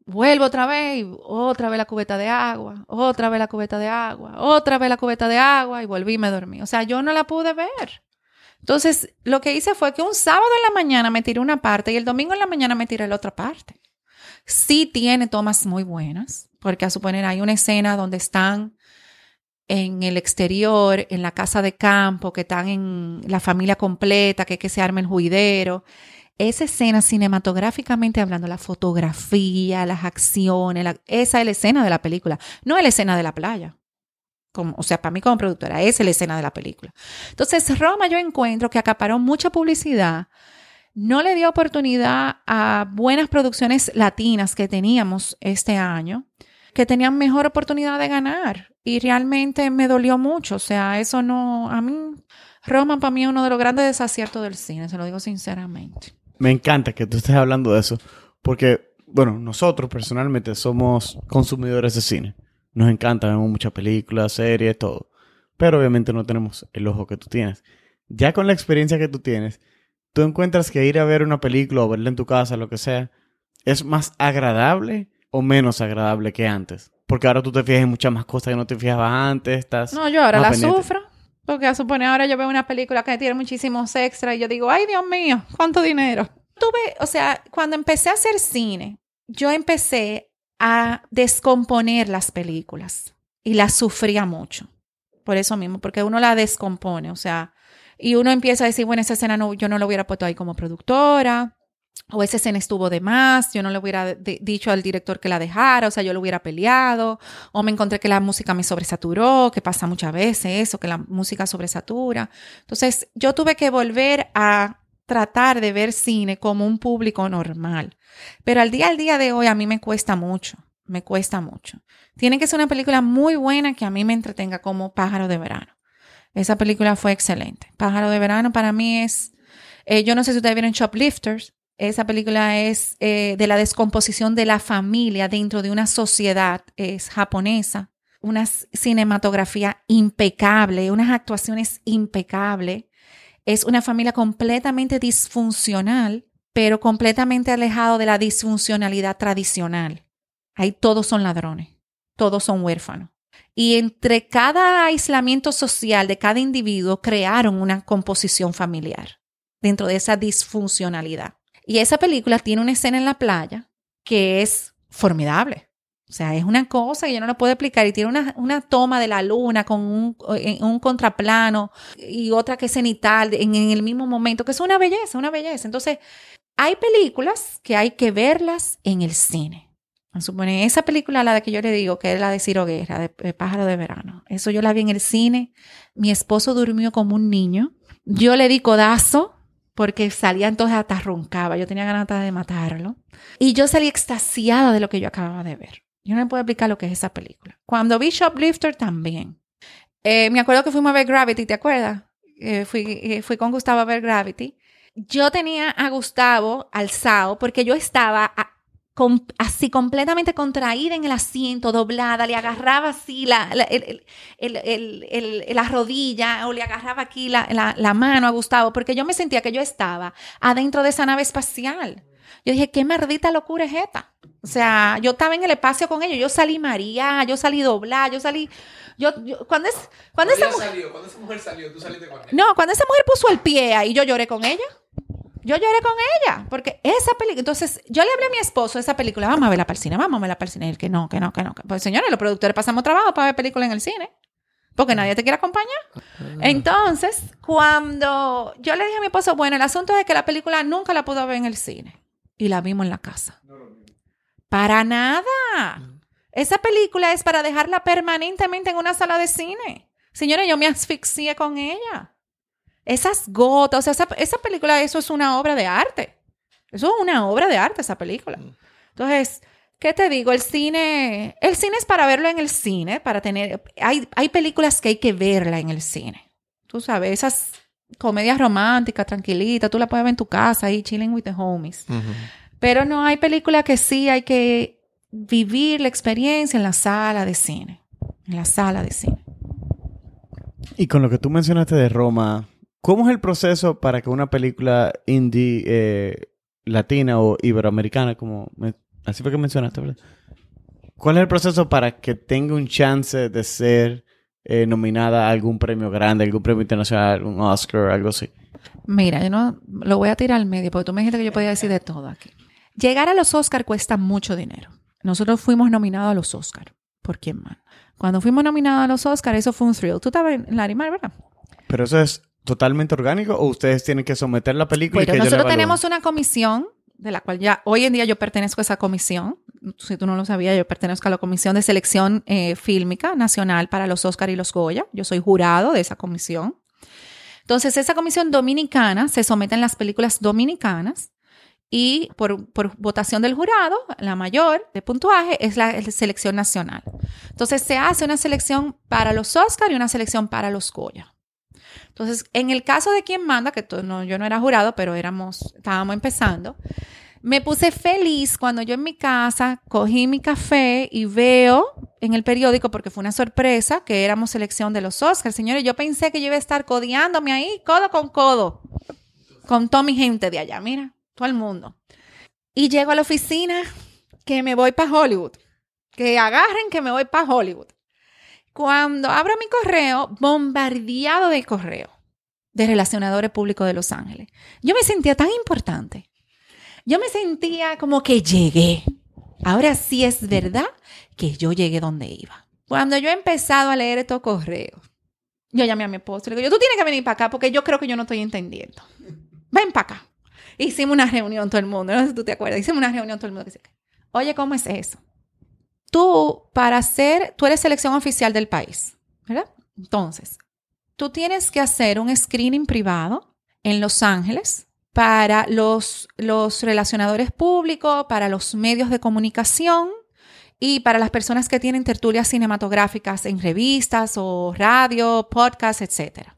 vuelvo otra vez y otra vez la cubeta de agua, otra vez la cubeta de agua, otra vez la cubeta de agua y volví y me dormí. O sea, yo no la pude ver. Entonces, lo que hice fue que un sábado en la mañana me tiré una parte y el domingo en la mañana me tiré la otra parte. Sí tiene tomas muy buenas, porque a suponer hay una escena donde están en el exterior, en la casa de campo, que están en la familia completa, que, que se arma el juidero. Esa escena cinematográficamente hablando, la fotografía, las acciones, esa es la escena de la película, no es la escena de la playa. O sea, para mí como productora, esa es la escena de la película. Entonces, Roma yo encuentro que acaparó mucha publicidad, no le dio oportunidad a buenas producciones latinas que teníamos este año, que tenían mejor oportunidad de ganar. Y realmente me dolió mucho. O sea, eso no, a mí, Roma para mí es uno de los grandes desaciertos del cine, se lo digo sinceramente. Me encanta que tú estés hablando de eso, porque, bueno, nosotros personalmente somos consumidores de cine. Nos encanta, vemos muchas películas, series, todo. Pero obviamente no tenemos el ojo que tú tienes. Ya con la experiencia que tú tienes, tú encuentras que ir a ver una película o verla en tu casa, lo que sea, es más agradable o menos agradable que antes. Porque ahora tú te fijas en muchas más cosas que no te fijabas antes. Estás No, yo ahora la pendiente. sufro. Porque a suponer ahora yo veo una película que tiene muchísimos extras y yo digo, ay Dios mío, cuánto dinero. Tuve, o sea, cuando empecé a hacer cine, yo empecé a descomponer las películas y las sufría mucho. Por eso mismo, porque uno la descompone, o sea, y uno empieza a decir, bueno, esa escena no, yo no lo hubiera puesto ahí como productora, o esa escena estuvo de más, yo no le hubiera dicho al director que la dejara, o sea, yo lo hubiera peleado, o me encontré que la música me sobresaturó, que pasa muchas veces eso, que la música sobresatura. Entonces, yo tuve que volver a tratar de ver cine como un público normal. Pero al día al día de hoy a mí me cuesta mucho, me cuesta mucho. Tiene que ser una película muy buena que a mí me entretenga como Pájaro de Verano. Esa película fue excelente. Pájaro de Verano para mí es, eh, yo no sé si ustedes vieron Shoplifters, esa película es eh, de la descomposición de la familia dentro de una sociedad es japonesa. Una cinematografía impecable, unas actuaciones impecables. Es una familia completamente disfuncional, pero completamente alejado de la disfuncionalidad tradicional. Ahí todos son ladrones, todos son huérfanos. Y entre cada aislamiento social de cada individuo crearon una composición familiar dentro de esa disfuncionalidad. Y esa película tiene una escena en la playa que es formidable. O sea, es una cosa que yo no la puedo explicar. Y tiene una, una toma de la luna con un, un, contraplano y otra que es cenital en, el mismo momento, que es una belleza, una belleza. Entonces, hay películas que hay que verlas en el cine. Supone, esa película, la de que yo le digo, que es la de Ciro Guerra, de, Pájaro de Verano. Eso yo la vi en el cine. Mi esposo durmió como un niño. Yo le di codazo porque salía entonces hasta roncaba. Yo tenía ganas de matarlo. Y yo salí extasiada de lo que yo acababa de ver. Yo no me puedo explicar lo que es esa película. Cuando vi Shoplifter también. Eh, me acuerdo que fuimos a ver Gravity, ¿te acuerdas? Eh, fui, eh, fui con Gustavo a ver Gravity. Yo tenía a Gustavo alzado porque yo estaba así completamente contraída en el asiento, doblada, le agarraba así la, la, rodilla o le agarraba aquí la, mano a Gustavo, porque yo me sentía que yo estaba adentro de esa nave espacial. Yo dije, qué maldita locura es esta. O sea, yo estaba en el espacio con ellos, yo salí María, yo salí doblada, yo salí... Yo, cuando es, cuando, esa mujer, salió, cuando esa mujer salió, tú saliste con ella. No, cuando esa mujer puso el pie ahí, yo lloré con ella. Yo lloré con ella, porque esa película, entonces yo le hablé a mi esposo de esa película, vamos a verla para el cine, vamos a verla para el cine, y él que no, que no, que no. Pues señores, los productores pasamos trabajo para ver películas en el cine, porque nadie te quiere acompañar. Entonces, cuando yo le dije a mi esposo, bueno, el asunto es que la película nunca la pudo ver en el cine, y la vimos en la casa. Para nada. Esa película es para dejarla permanentemente en una sala de cine. Señores, yo me asfixié con ella. Esas gotas, o sea, esa, película, eso es una obra de arte. Eso es una obra de arte, esa película. Mm. Entonces, ¿qué te digo? El cine, el cine es para verlo en el cine, para tener, hay, hay películas que hay que verla en el cine. Tú sabes, esas comedias románticas, tranquilitas, tú la puedes ver en tu casa ahí, chilling with the homies. Pero no, hay películas que sí hay que vivir la experiencia en la sala de cine. En la sala de cine. Y con lo que tú mencionaste de Roma, ¿Cómo es el proceso para que una película indie eh, latina o iberoamericana, como así fue que mencionaste, ¿verdad? ¿Cuál es el proceso para que tenga un chance de ser eh, nominada a algún premio grande, algún premio internacional, un Oscar, algo así? Mira, yo no lo voy a tirar al medio porque tú me dijiste que yo podía decir de todo aquí. Llegar a los Oscars cuesta mucho dinero. Nosotros fuimos nominados a los Oscars. ¿Por quién más? Cuando fuimos nominados a los Oscars, eso fue un thrill. Tú estabas en Larimar, ¿verdad? Pero eso es totalmente orgánico o ustedes tienen que someter la película? Pero nosotros tenemos una comisión de la cual ya hoy en día yo pertenezco a esa comisión. Si tú no lo sabías, yo pertenezco a la Comisión de Selección eh, Fílmica Nacional para los Oscar y los Goya. Yo soy jurado de esa comisión. Entonces, esa comisión dominicana se someten las películas dominicanas y por, por, votación del jurado, la mayor de puntuaje es la, selección nacional. Entonces, se hace una selección para los Oscar y una selección para los Goya. Entonces, en el caso de quien manda, que yo no era jurado, pero éramos, estábamos empezando, me puse feliz cuando yo en mi casa cogí mi café y veo en el periódico, porque fue una sorpresa, que éramos selección de los Oscars. Señores, yo pensé que yo iba a estar codiándome ahí, codo con codo, con toda mi gente de allá, mira, todo el mundo. Y llego a la oficina, que me voy para Hollywood. Que agarren que me voy para Hollywood. Cuando abro mi correo, bombardeado de correo de relacionadores públicos de Los Ángeles. Yo me sentía tan importante. Yo me sentía como que llegué. Ahora sí es verdad que yo llegué donde iba. Cuando yo he empezado a leer estos correos, yo llamé a mi esposo y le digo, tú tienes que venir para acá porque yo creo que yo no estoy entendiendo. Ven para acá. Hicimos una reunión todo el mundo, no sé si tú te acuerdas, hicimos una reunión todo el mundo. Oye, ¿cómo es eso? Tú para ser, tú eres selección oficial del país, ¿verdad? Entonces, tú tienes que hacer un screening privado en Los Ángeles para los, los relacionadores públicos, para los medios de comunicación y para las personas que tienen tertulias cinematográficas en revistas o radio, podcast, etc.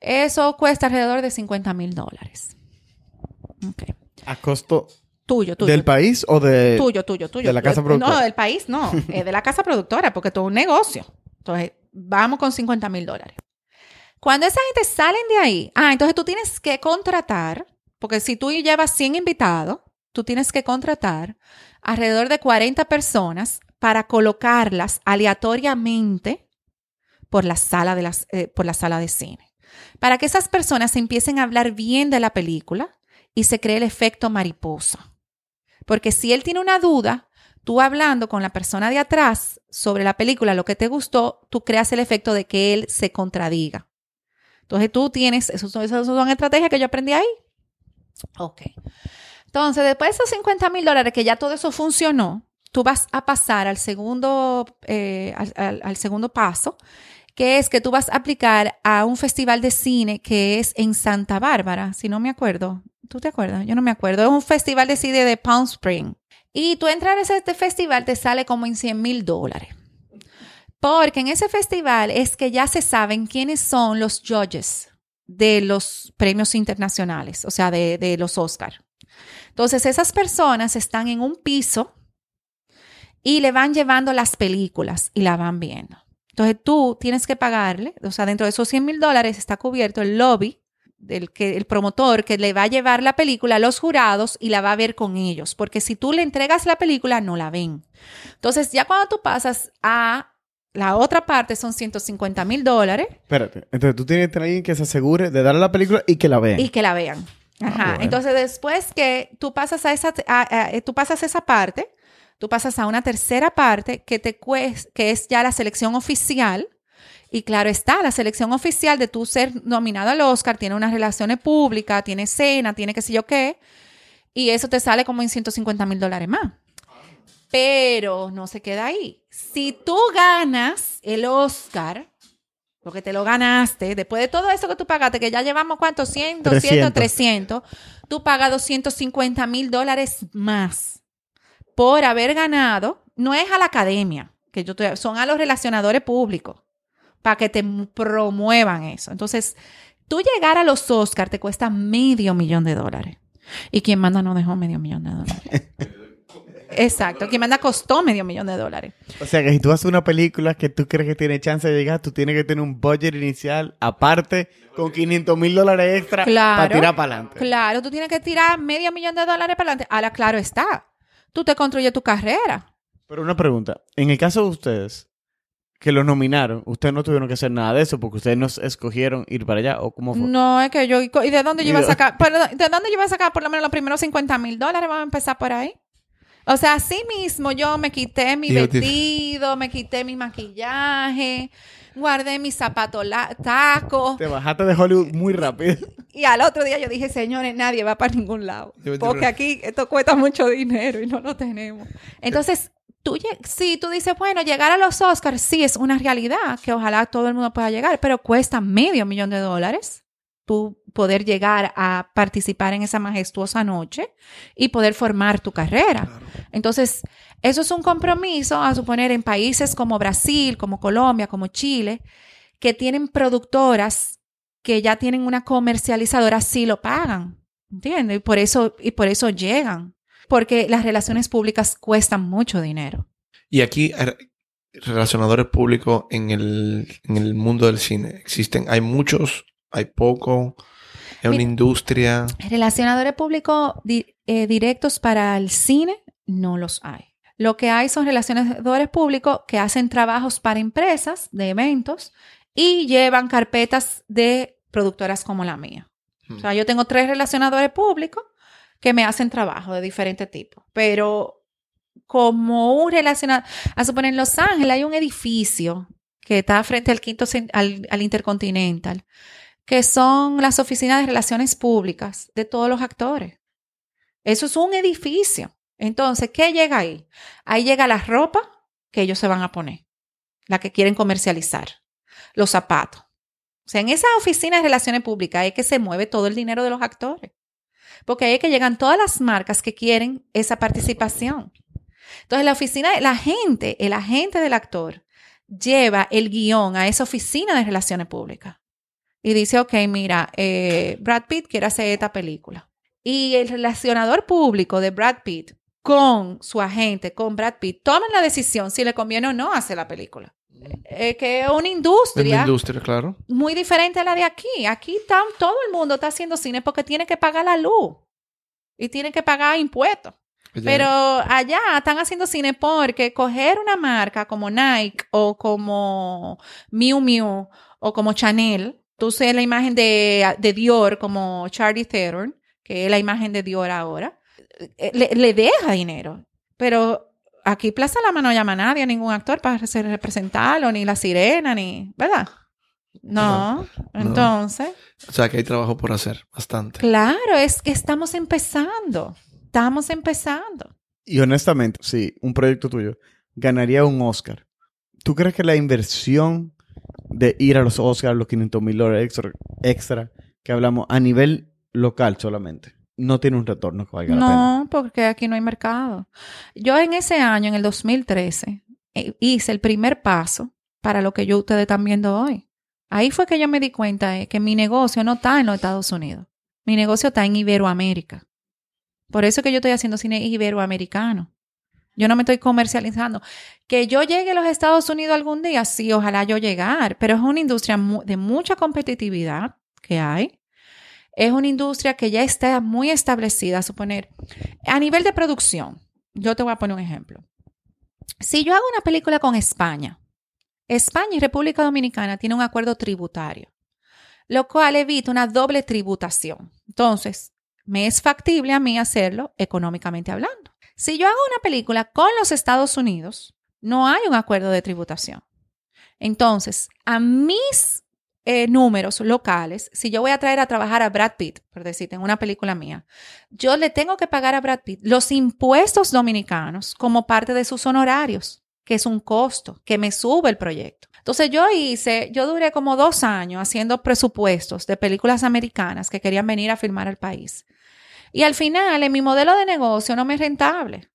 Eso cuesta alrededor de 50 mil dólares. Okay. A costo Tuyo, tuyo. ¿Del país o de...? Tuyo, tuyo, tuyo. ¿De la casa productora? No, del país no. es de la casa productora, porque todo es un negocio. Entonces, vamos con 50 mil dólares. Cuando esa gente salen de ahí, ah, entonces tú tienes que contratar, porque si tú llevas 100 invitados, tú tienes que contratar alrededor de 40 personas para colocarlas aleatoriamente por la sala de, las, eh, por la sala de cine. Para que esas personas empiecen a hablar bien de la película y se cree el efecto mariposa. Porque si él tiene una duda, tú hablando con la persona de atrás sobre la película, lo que te gustó, tú creas el efecto de que él se contradiga. Entonces tú tienes, esas son, estrategias que yo aprendí ahí. Ok. Entonces, después de esos 50 mil dólares que ya todo eso funcionó, tú vas a pasar al segundo, eh, al- al segundo paso, que es que tú vas a aplicar a un festival de cine que es en Santa Bárbara, si no me acuerdo. ¿Tú te acuerdas? Yo no me acuerdo. Es un festival de cine de Palm Spring. Y tú entrar a este festival te sale como en 100 mil dólares. Porque en ese festival es que ya se saben quiénes son los judges de los premios internacionales, o sea, de, de los Oscar. Entonces, esas personas están en un piso y le van llevando las películas y la van viendo. Entonces, tú tienes que pagarle, o sea, dentro de esos 100 mil dólares está cubierto el lobby del que, el promotor que le va a llevar la película a los jurados y la va a ver con ellos, porque si tú le entregas la película, no la ven. Entonces, ya cuando tú pasas a la otra parte, son 150 mil dólares Espérate. Entonces tú tienes que tener alguien que se asegure de darle la película y que la vean. y que la vean. Ajá. bueno. Entonces, después que tú pasas a esa, a- a- tú pasas esa parte, tú pasas a una tercera parte que te que es ya la selección oficial. Y claro está, la selección oficial de tú ser nominado al Oscar tiene unas relaciones públicas, tiene cena, tiene qué sé yo qué. Y eso te sale como en 150 mil dólares más. Pero no se queda ahí. Si tú ganas el Oscar, porque te lo ganaste, después de todo eso que tú pagaste, que ya llevamos cuántos, 100, 200, 300. 300, tú pagas 250 mil dólares más por haber ganado. No es a la academia, que yo te- son a los relacionadores públicos, para que te promuevan eso. Entonces, tú llegar a los Oscars te cuesta medio millón de dólares. Y quien manda no dejó medio millón de dólares. Exacto, quien manda costó medio millón de dólares. O sea que si tú haces una película que tú crees que tiene chance de llegar, tú tienes que tener un budget inicial aparte con 500 mil dólares extra Claro. para tirar para adelante. Claro, tú tienes que tirar medio millón de dólares para adelante. Ahora, claro está. Tú te construyes tu carrera. Pero una pregunta. En el caso de ustedes, que los nominaron, ustedes no tuvieron que hacer nada de eso porque ustedes no escogieron ir para allá o cómo fue. No, es que yo... ¿Y de dónde yo iba a sacar? ¿De dónde yo iba a sacar por lo menos los primeros 50 mil dólares? Vamos a empezar por ahí. O sea, así mismo yo me quité mi vestido, me quité mi maquillaje, guardé mis zapatos la- tacos. Te bajaste de Hollywood muy rápido. Y al otro día yo dije, señores, nadie va para ningún lado. Porque aquí esto cuesta mucho dinero y no lo tenemos. Entonces, tú, sí, tú dices, bueno, llegar a los Oscars sí es una realidad que ojalá todo el mundo pueda llegar, pero cuesta medio millón de dólares tú poder llegar a participar en esa majestuosa noche y poder formar tu carrera. Entonces, eso es un compromiso a suponer en países como Brasil, como Colombia, como Chile, que tienen productoras que ya tienen una comercializadora, sí lo pagan. ¿Entiendes? Y por eso, y por eso llegan. Porque las relaciones públicas cuestan mucho dinero. Y aquí, er, relacionadores públicos en el, en el mundo del cine existen. Hay muchos, hay poco. Es una industria. Relacionadores públicos di- eh, directos para el cine no los hay. Lo que hay son relacionadores públicos que hacen trabajos para empresas de eventos y llevan carpetas de productoras como la mía. O sea, yo tengo tres relacionadores públicos que me hacen trabajo de diferente tipo. Pero como un relacionador, a suponer en Los Ángeles hay un edificio que está frente al quinto al, al Intercontinental, que son las oficinas de relaciones públicas de todos los actores. Eso es un edificio. Entonces, ¿qué llega ahí? Ahí llega la ropa que ellos se van a poner, la que quieren comercializar, los zapatos. O sea, en esa oficina de relaciones públicas es que se mueve todo el dinero de los actores. Porque ahí es que llegan todas las marcas que quieren esa participación. Entonces, la oficina, la gente, el agente del actor, lleva el guion a esa oficina de relaciones públicas y dice, ok, mira, eh, Brad Pitt quiere hacer esta película. Y el relacionador público de Brad Pitt con su agente, con Brad Pitt, toman la decisión si le conviene o no hacer la película. Eh, que es una En la industria industria, claro. muy diferente a la de aquí. Aquí está- todo el mundo está haciendo cine porque tiene que pagar la luz y tiene que pagar impuestos. Ya- Pero allá están haciendo cine porque coger una marca como Nike o como Miu Miu o como Chanel, tú sé la imagen de, de Dior como Charlie Theron, que es la imagen de Dior ahora, eh, le, le deja dinero. Pero aquí Plaza La Mano no llama a nadie, a ningún actor para ser- representarlo, ni La Sirena, ni, ¿verdad? No, entonces... O sea, que hay trabajo por hacer, bastante. Claro, es que estamos empezando. Estamos empezando. Y honestamente, sí, un proyecto tuyo ganaría un Oscar. ¿Tú crees que la inversión de ir a los Oscars, los 500 mil dólares extra, extra que hablamos a nivel local solamente, no tiene un retorno que valga la pena? No, porque aquí no hay mercado. Yo en ese año, en el 2013, eh, hice el primer paso para lo que yo ustedes están viendo hoy. Ahí fue que yo me di cuenta de que mi negocio no está en los Estados Unidos. Mi negocio está en Iberoamérica. Por eso que yo estoy haciendo cine iberoamericano. Yo no me estoy comercializando. Que yo llegue a los Estados Unidos algún día, sí, ojalá yo llegar, pero es una industria de mucha competitividad que hay. Es una industria que ya está muy establecida, suponer. A nivel de producción, yo te voy a poner un ejemplo. Si yo hago una película con España, España y República Dominicana tienen un acuerdo tributario, lo cual evita una doble tributación. Entonces, me es factible a mí hacerlo económicamente hablando. Si yo hago una película con los Estados Unidos, no hay un acuerdo de tributación. Entonces, a mis eh, números locales, si yo voy a traer a trabajar a Brad Pitt, por decirte, en una película mía, yo le tengo que pagar a Brad Pitt los impuestos dominicanos como parte de sus honorarios, que es un costo que me sube el proyecto. Entonces yo hice, yo duré como dos años haciendo presupuestos de películas americanas que querían venir a filmar al país. Y al final, en mi modelo de negocio no me es rentable.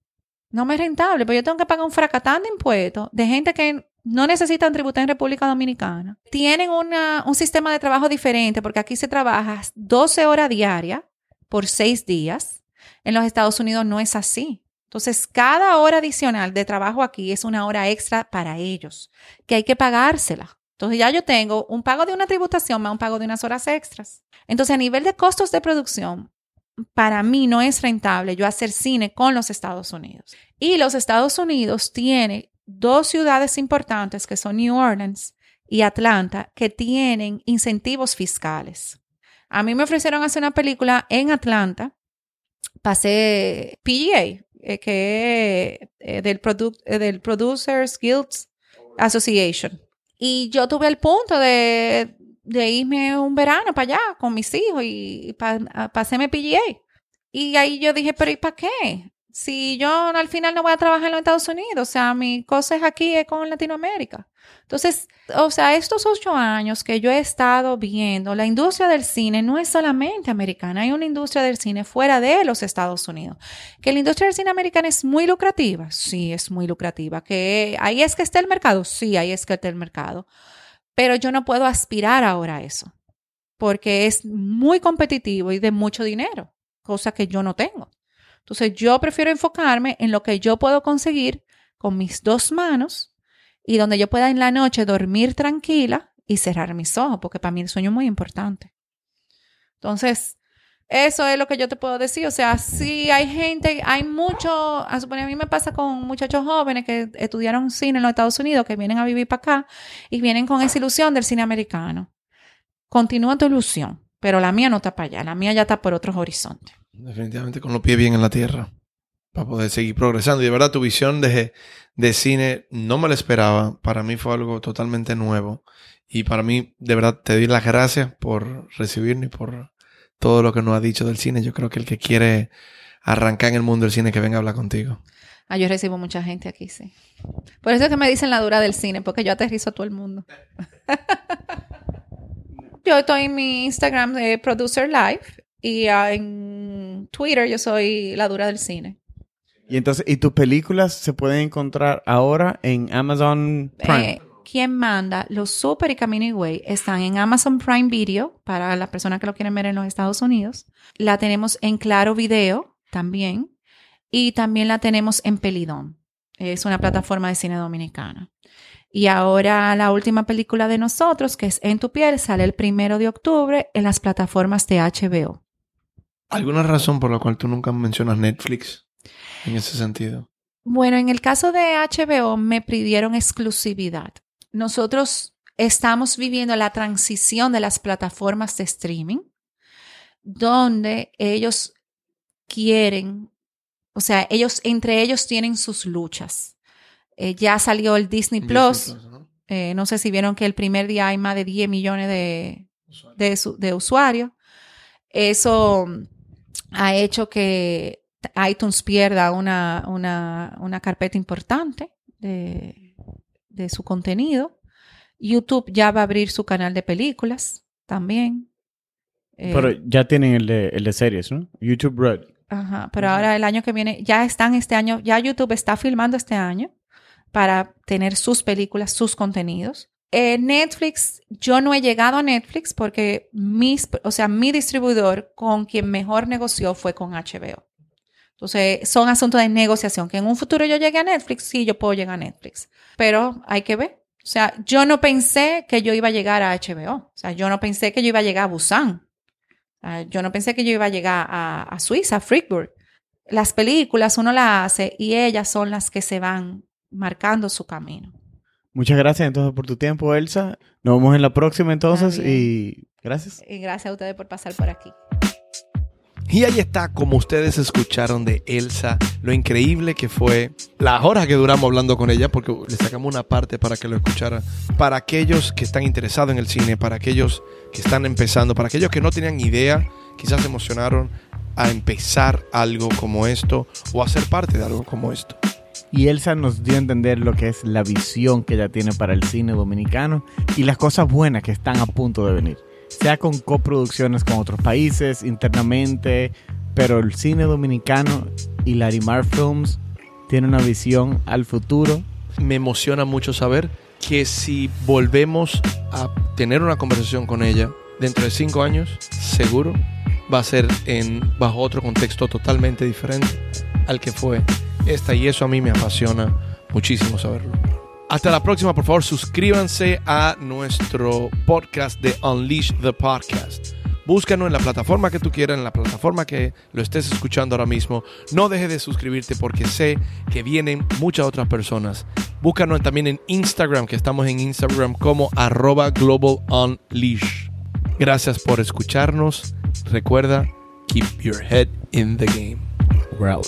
No me es rentable, pero yo tengo que pagar un fracatán de impuestos de gente que no necesitan tributar en República Dominicana. Tienen un sistema de trabajo diferente porque aquí se trabaja 12 horas diarias por seis días. En los Estados Unidos no es así. Entonces, cada hora adicional de trabajo aquí es una hora extra para ellos, que hay que pagársela. Entonces, ya yo tengo un pago de una tributación más un pago de unas horas extras. Entonces, a nivel de costos de producción, para mí no es rentable yo hacer cine con los Estados Unidos. Y los Estados Unidos tiene dos ciudades importantes que son New Orleans y Atlanta que tienen incentivos fiscales. A mí me ofrecieron hacer una película en Atlanta. Pasé PGA, eh, que es eh, del, eh, del Producers Guilds Association. Y yo tuve el punto de, de irme un verano para allá con mis hijos y pa, a- paséme PGA. Y ahí yo dije, pero ¿y para qué? Si yo al final no voy a trabajar en los Estados Unidos, o sea, mi cosa es aquí, es con Latinoamérica. Entonces, o sea, estos ocho años que yo he estado viendo, la industria del cine no es solamente americana, hay una industria del cine fuera de los Estados Unidos. Que la industria del cine americana es muy lucrativa, sí, es muy lucrativa. Que ahí es que está el mercado, sí, ahí es que está el mercado. Pero yo no puedo aspirar ahora a eso, porque es muy competitivo y de mucho dinero, cosa que yo no tengo. Entonces yo prefiero enfocarme en lo que yo puedo conseguir con mis dos manos y donde yo pueda en la noche dormir tranquila y cerrar mis ojos, porque para mí el sueño es muy importante. Entonces, eso es lo que yo te puedo decir. O sea, sí hay gente, hay mucho, a suponer, a mí me pasa con muchachos jóvenes que estudiaron cine en los Estados Unidos, que vienen a vivir para acá y vienen con esa ilusión del cine americano. Continúa tu ilusión, pero la mía no está para allá, la mía ya está por otros horizontes. Definitivamente con los pies bien en la tierra. Para poder seguir progresando. Y de verdad, tu visión de, de cine no me la esperaba. Para mí fue algo totalmente nuevo. Y para mí, de verdad, te doy las gracias por recibirme y por todo lo que nos ha dicho del cine. Yo creo que el que quiere arrancar en el mundo del cine, que venga a hablar contigo. Ah, yo recibo mucha gente aquí, sí. Por eso es que me dicen la dura del cine, porque yo aterrizo a todo el mundo. yo estoy en mi Instagram de Producer Live y ah, en Twitter yo soy la dura del cine. Y entonces, ¿y tus películas se pueden encontrar ahora en Amazon Prime? Eh, ¿Quién manda? Los Super y Camino Way están en Amazon Prime Video para las personas que lo quieren ver en los Estados Unidos. La tenemos en Claro Video también. Y también la tenemos en Pelidón. Es una plataforma de cine dominicana. Y ahora la última película de nosotros, que es En tu piel, sale el primero de octubre en las plataformas de HBO. ¿Alguna razón por la cual tú nunca mencionas Netflix? en ese sentido? Bueno, en el caso de HBO me pidieron exclusividad. Nosotros estamos viviendo la transición de las plataformas de streaming, donde ellos quieren, o sea, ellos entre ellos tienen sus luchas. Eh, ya salió el Disney Plus. ¿no? Eh, no sé si vieron que el primer día hay más de 10 millones de, de, de usuarios. Eso ha hecho que iTunes pierda una, una, una carpeta importante de, de, su contenido. YouTube ya va a abrir su canal de películas también. Pero eh, ya tienen el de, el de series, ¿no? YouTube Red. Ajá, pero ahora el año que viene, ya están este año, ya YouTube está filmando este año para tener sus películas, sus contenidos. Eh, Netflix, yo no he llegado a Netflix porque mis, o sea, mi distribuidor con quien mejor negoció fue con HBO. Entonces, son asuntos de negociación. Que en un futuro yo llegue a Netflix, sí, yo puedo llegar a Netflix. Pero hay que ver. O sea, yo no pensé que yo iba a llegar a HBO. O sea, yo no pensé que yo iba a llegar a Busan. yo no pensé que yo iba a llegar a, a Suiza, a Frickburg. Las películas uno las hace y ellas son las que se van marcando su camino. Muchas gracias entonces por tu tiempo, Elsa. Nos vemos en la próxima entonces y gracias. Y gracias a ustedes por pasar por aquí. Y ahí está, como ustedes escucharon de Elsa, lo increíble que fue las horas que duramos hablando con ella, porque le sacamos una parte para que lo escuchara. Para aquellos que están interesados en el cine, para aquellos que están empezando, para aquellos que no tenían idea, quizás se emocionaron a empezar algo como esto o a ser parte de algo como esto. Y Elsa nos dio a entender lo que es la visión que ella tiene para el cine dominicano y las cosas buenas que están a punto de venir. Sea con coproducciones con otros países, internamente, pero el cine dominicano y Larimar Films tiene una visión al futuro. Me emociona mucho saber que si volvemos a tener una conversación con ella dentro de cinco años, seguro va a ser en, bajo otro contexto totalmente diferente al que fue esta y eso a mí me apasiona muchísimo saberlo. Hasta la próxima, por favor, suscríbanse a nuestro podcast de Unleash the Podcast. Búscanos en la plataforma que tú quieras, en la plataforma que lo estés escuchando ahora mismo. No dejes de suscribirte porque sé que vienen muchas otras personas. Búscanos también en Instagram, que estamos en Instagram como arroba global unleash. Gracias por escucharnos. Recuerda, keep your head in the game. We're out.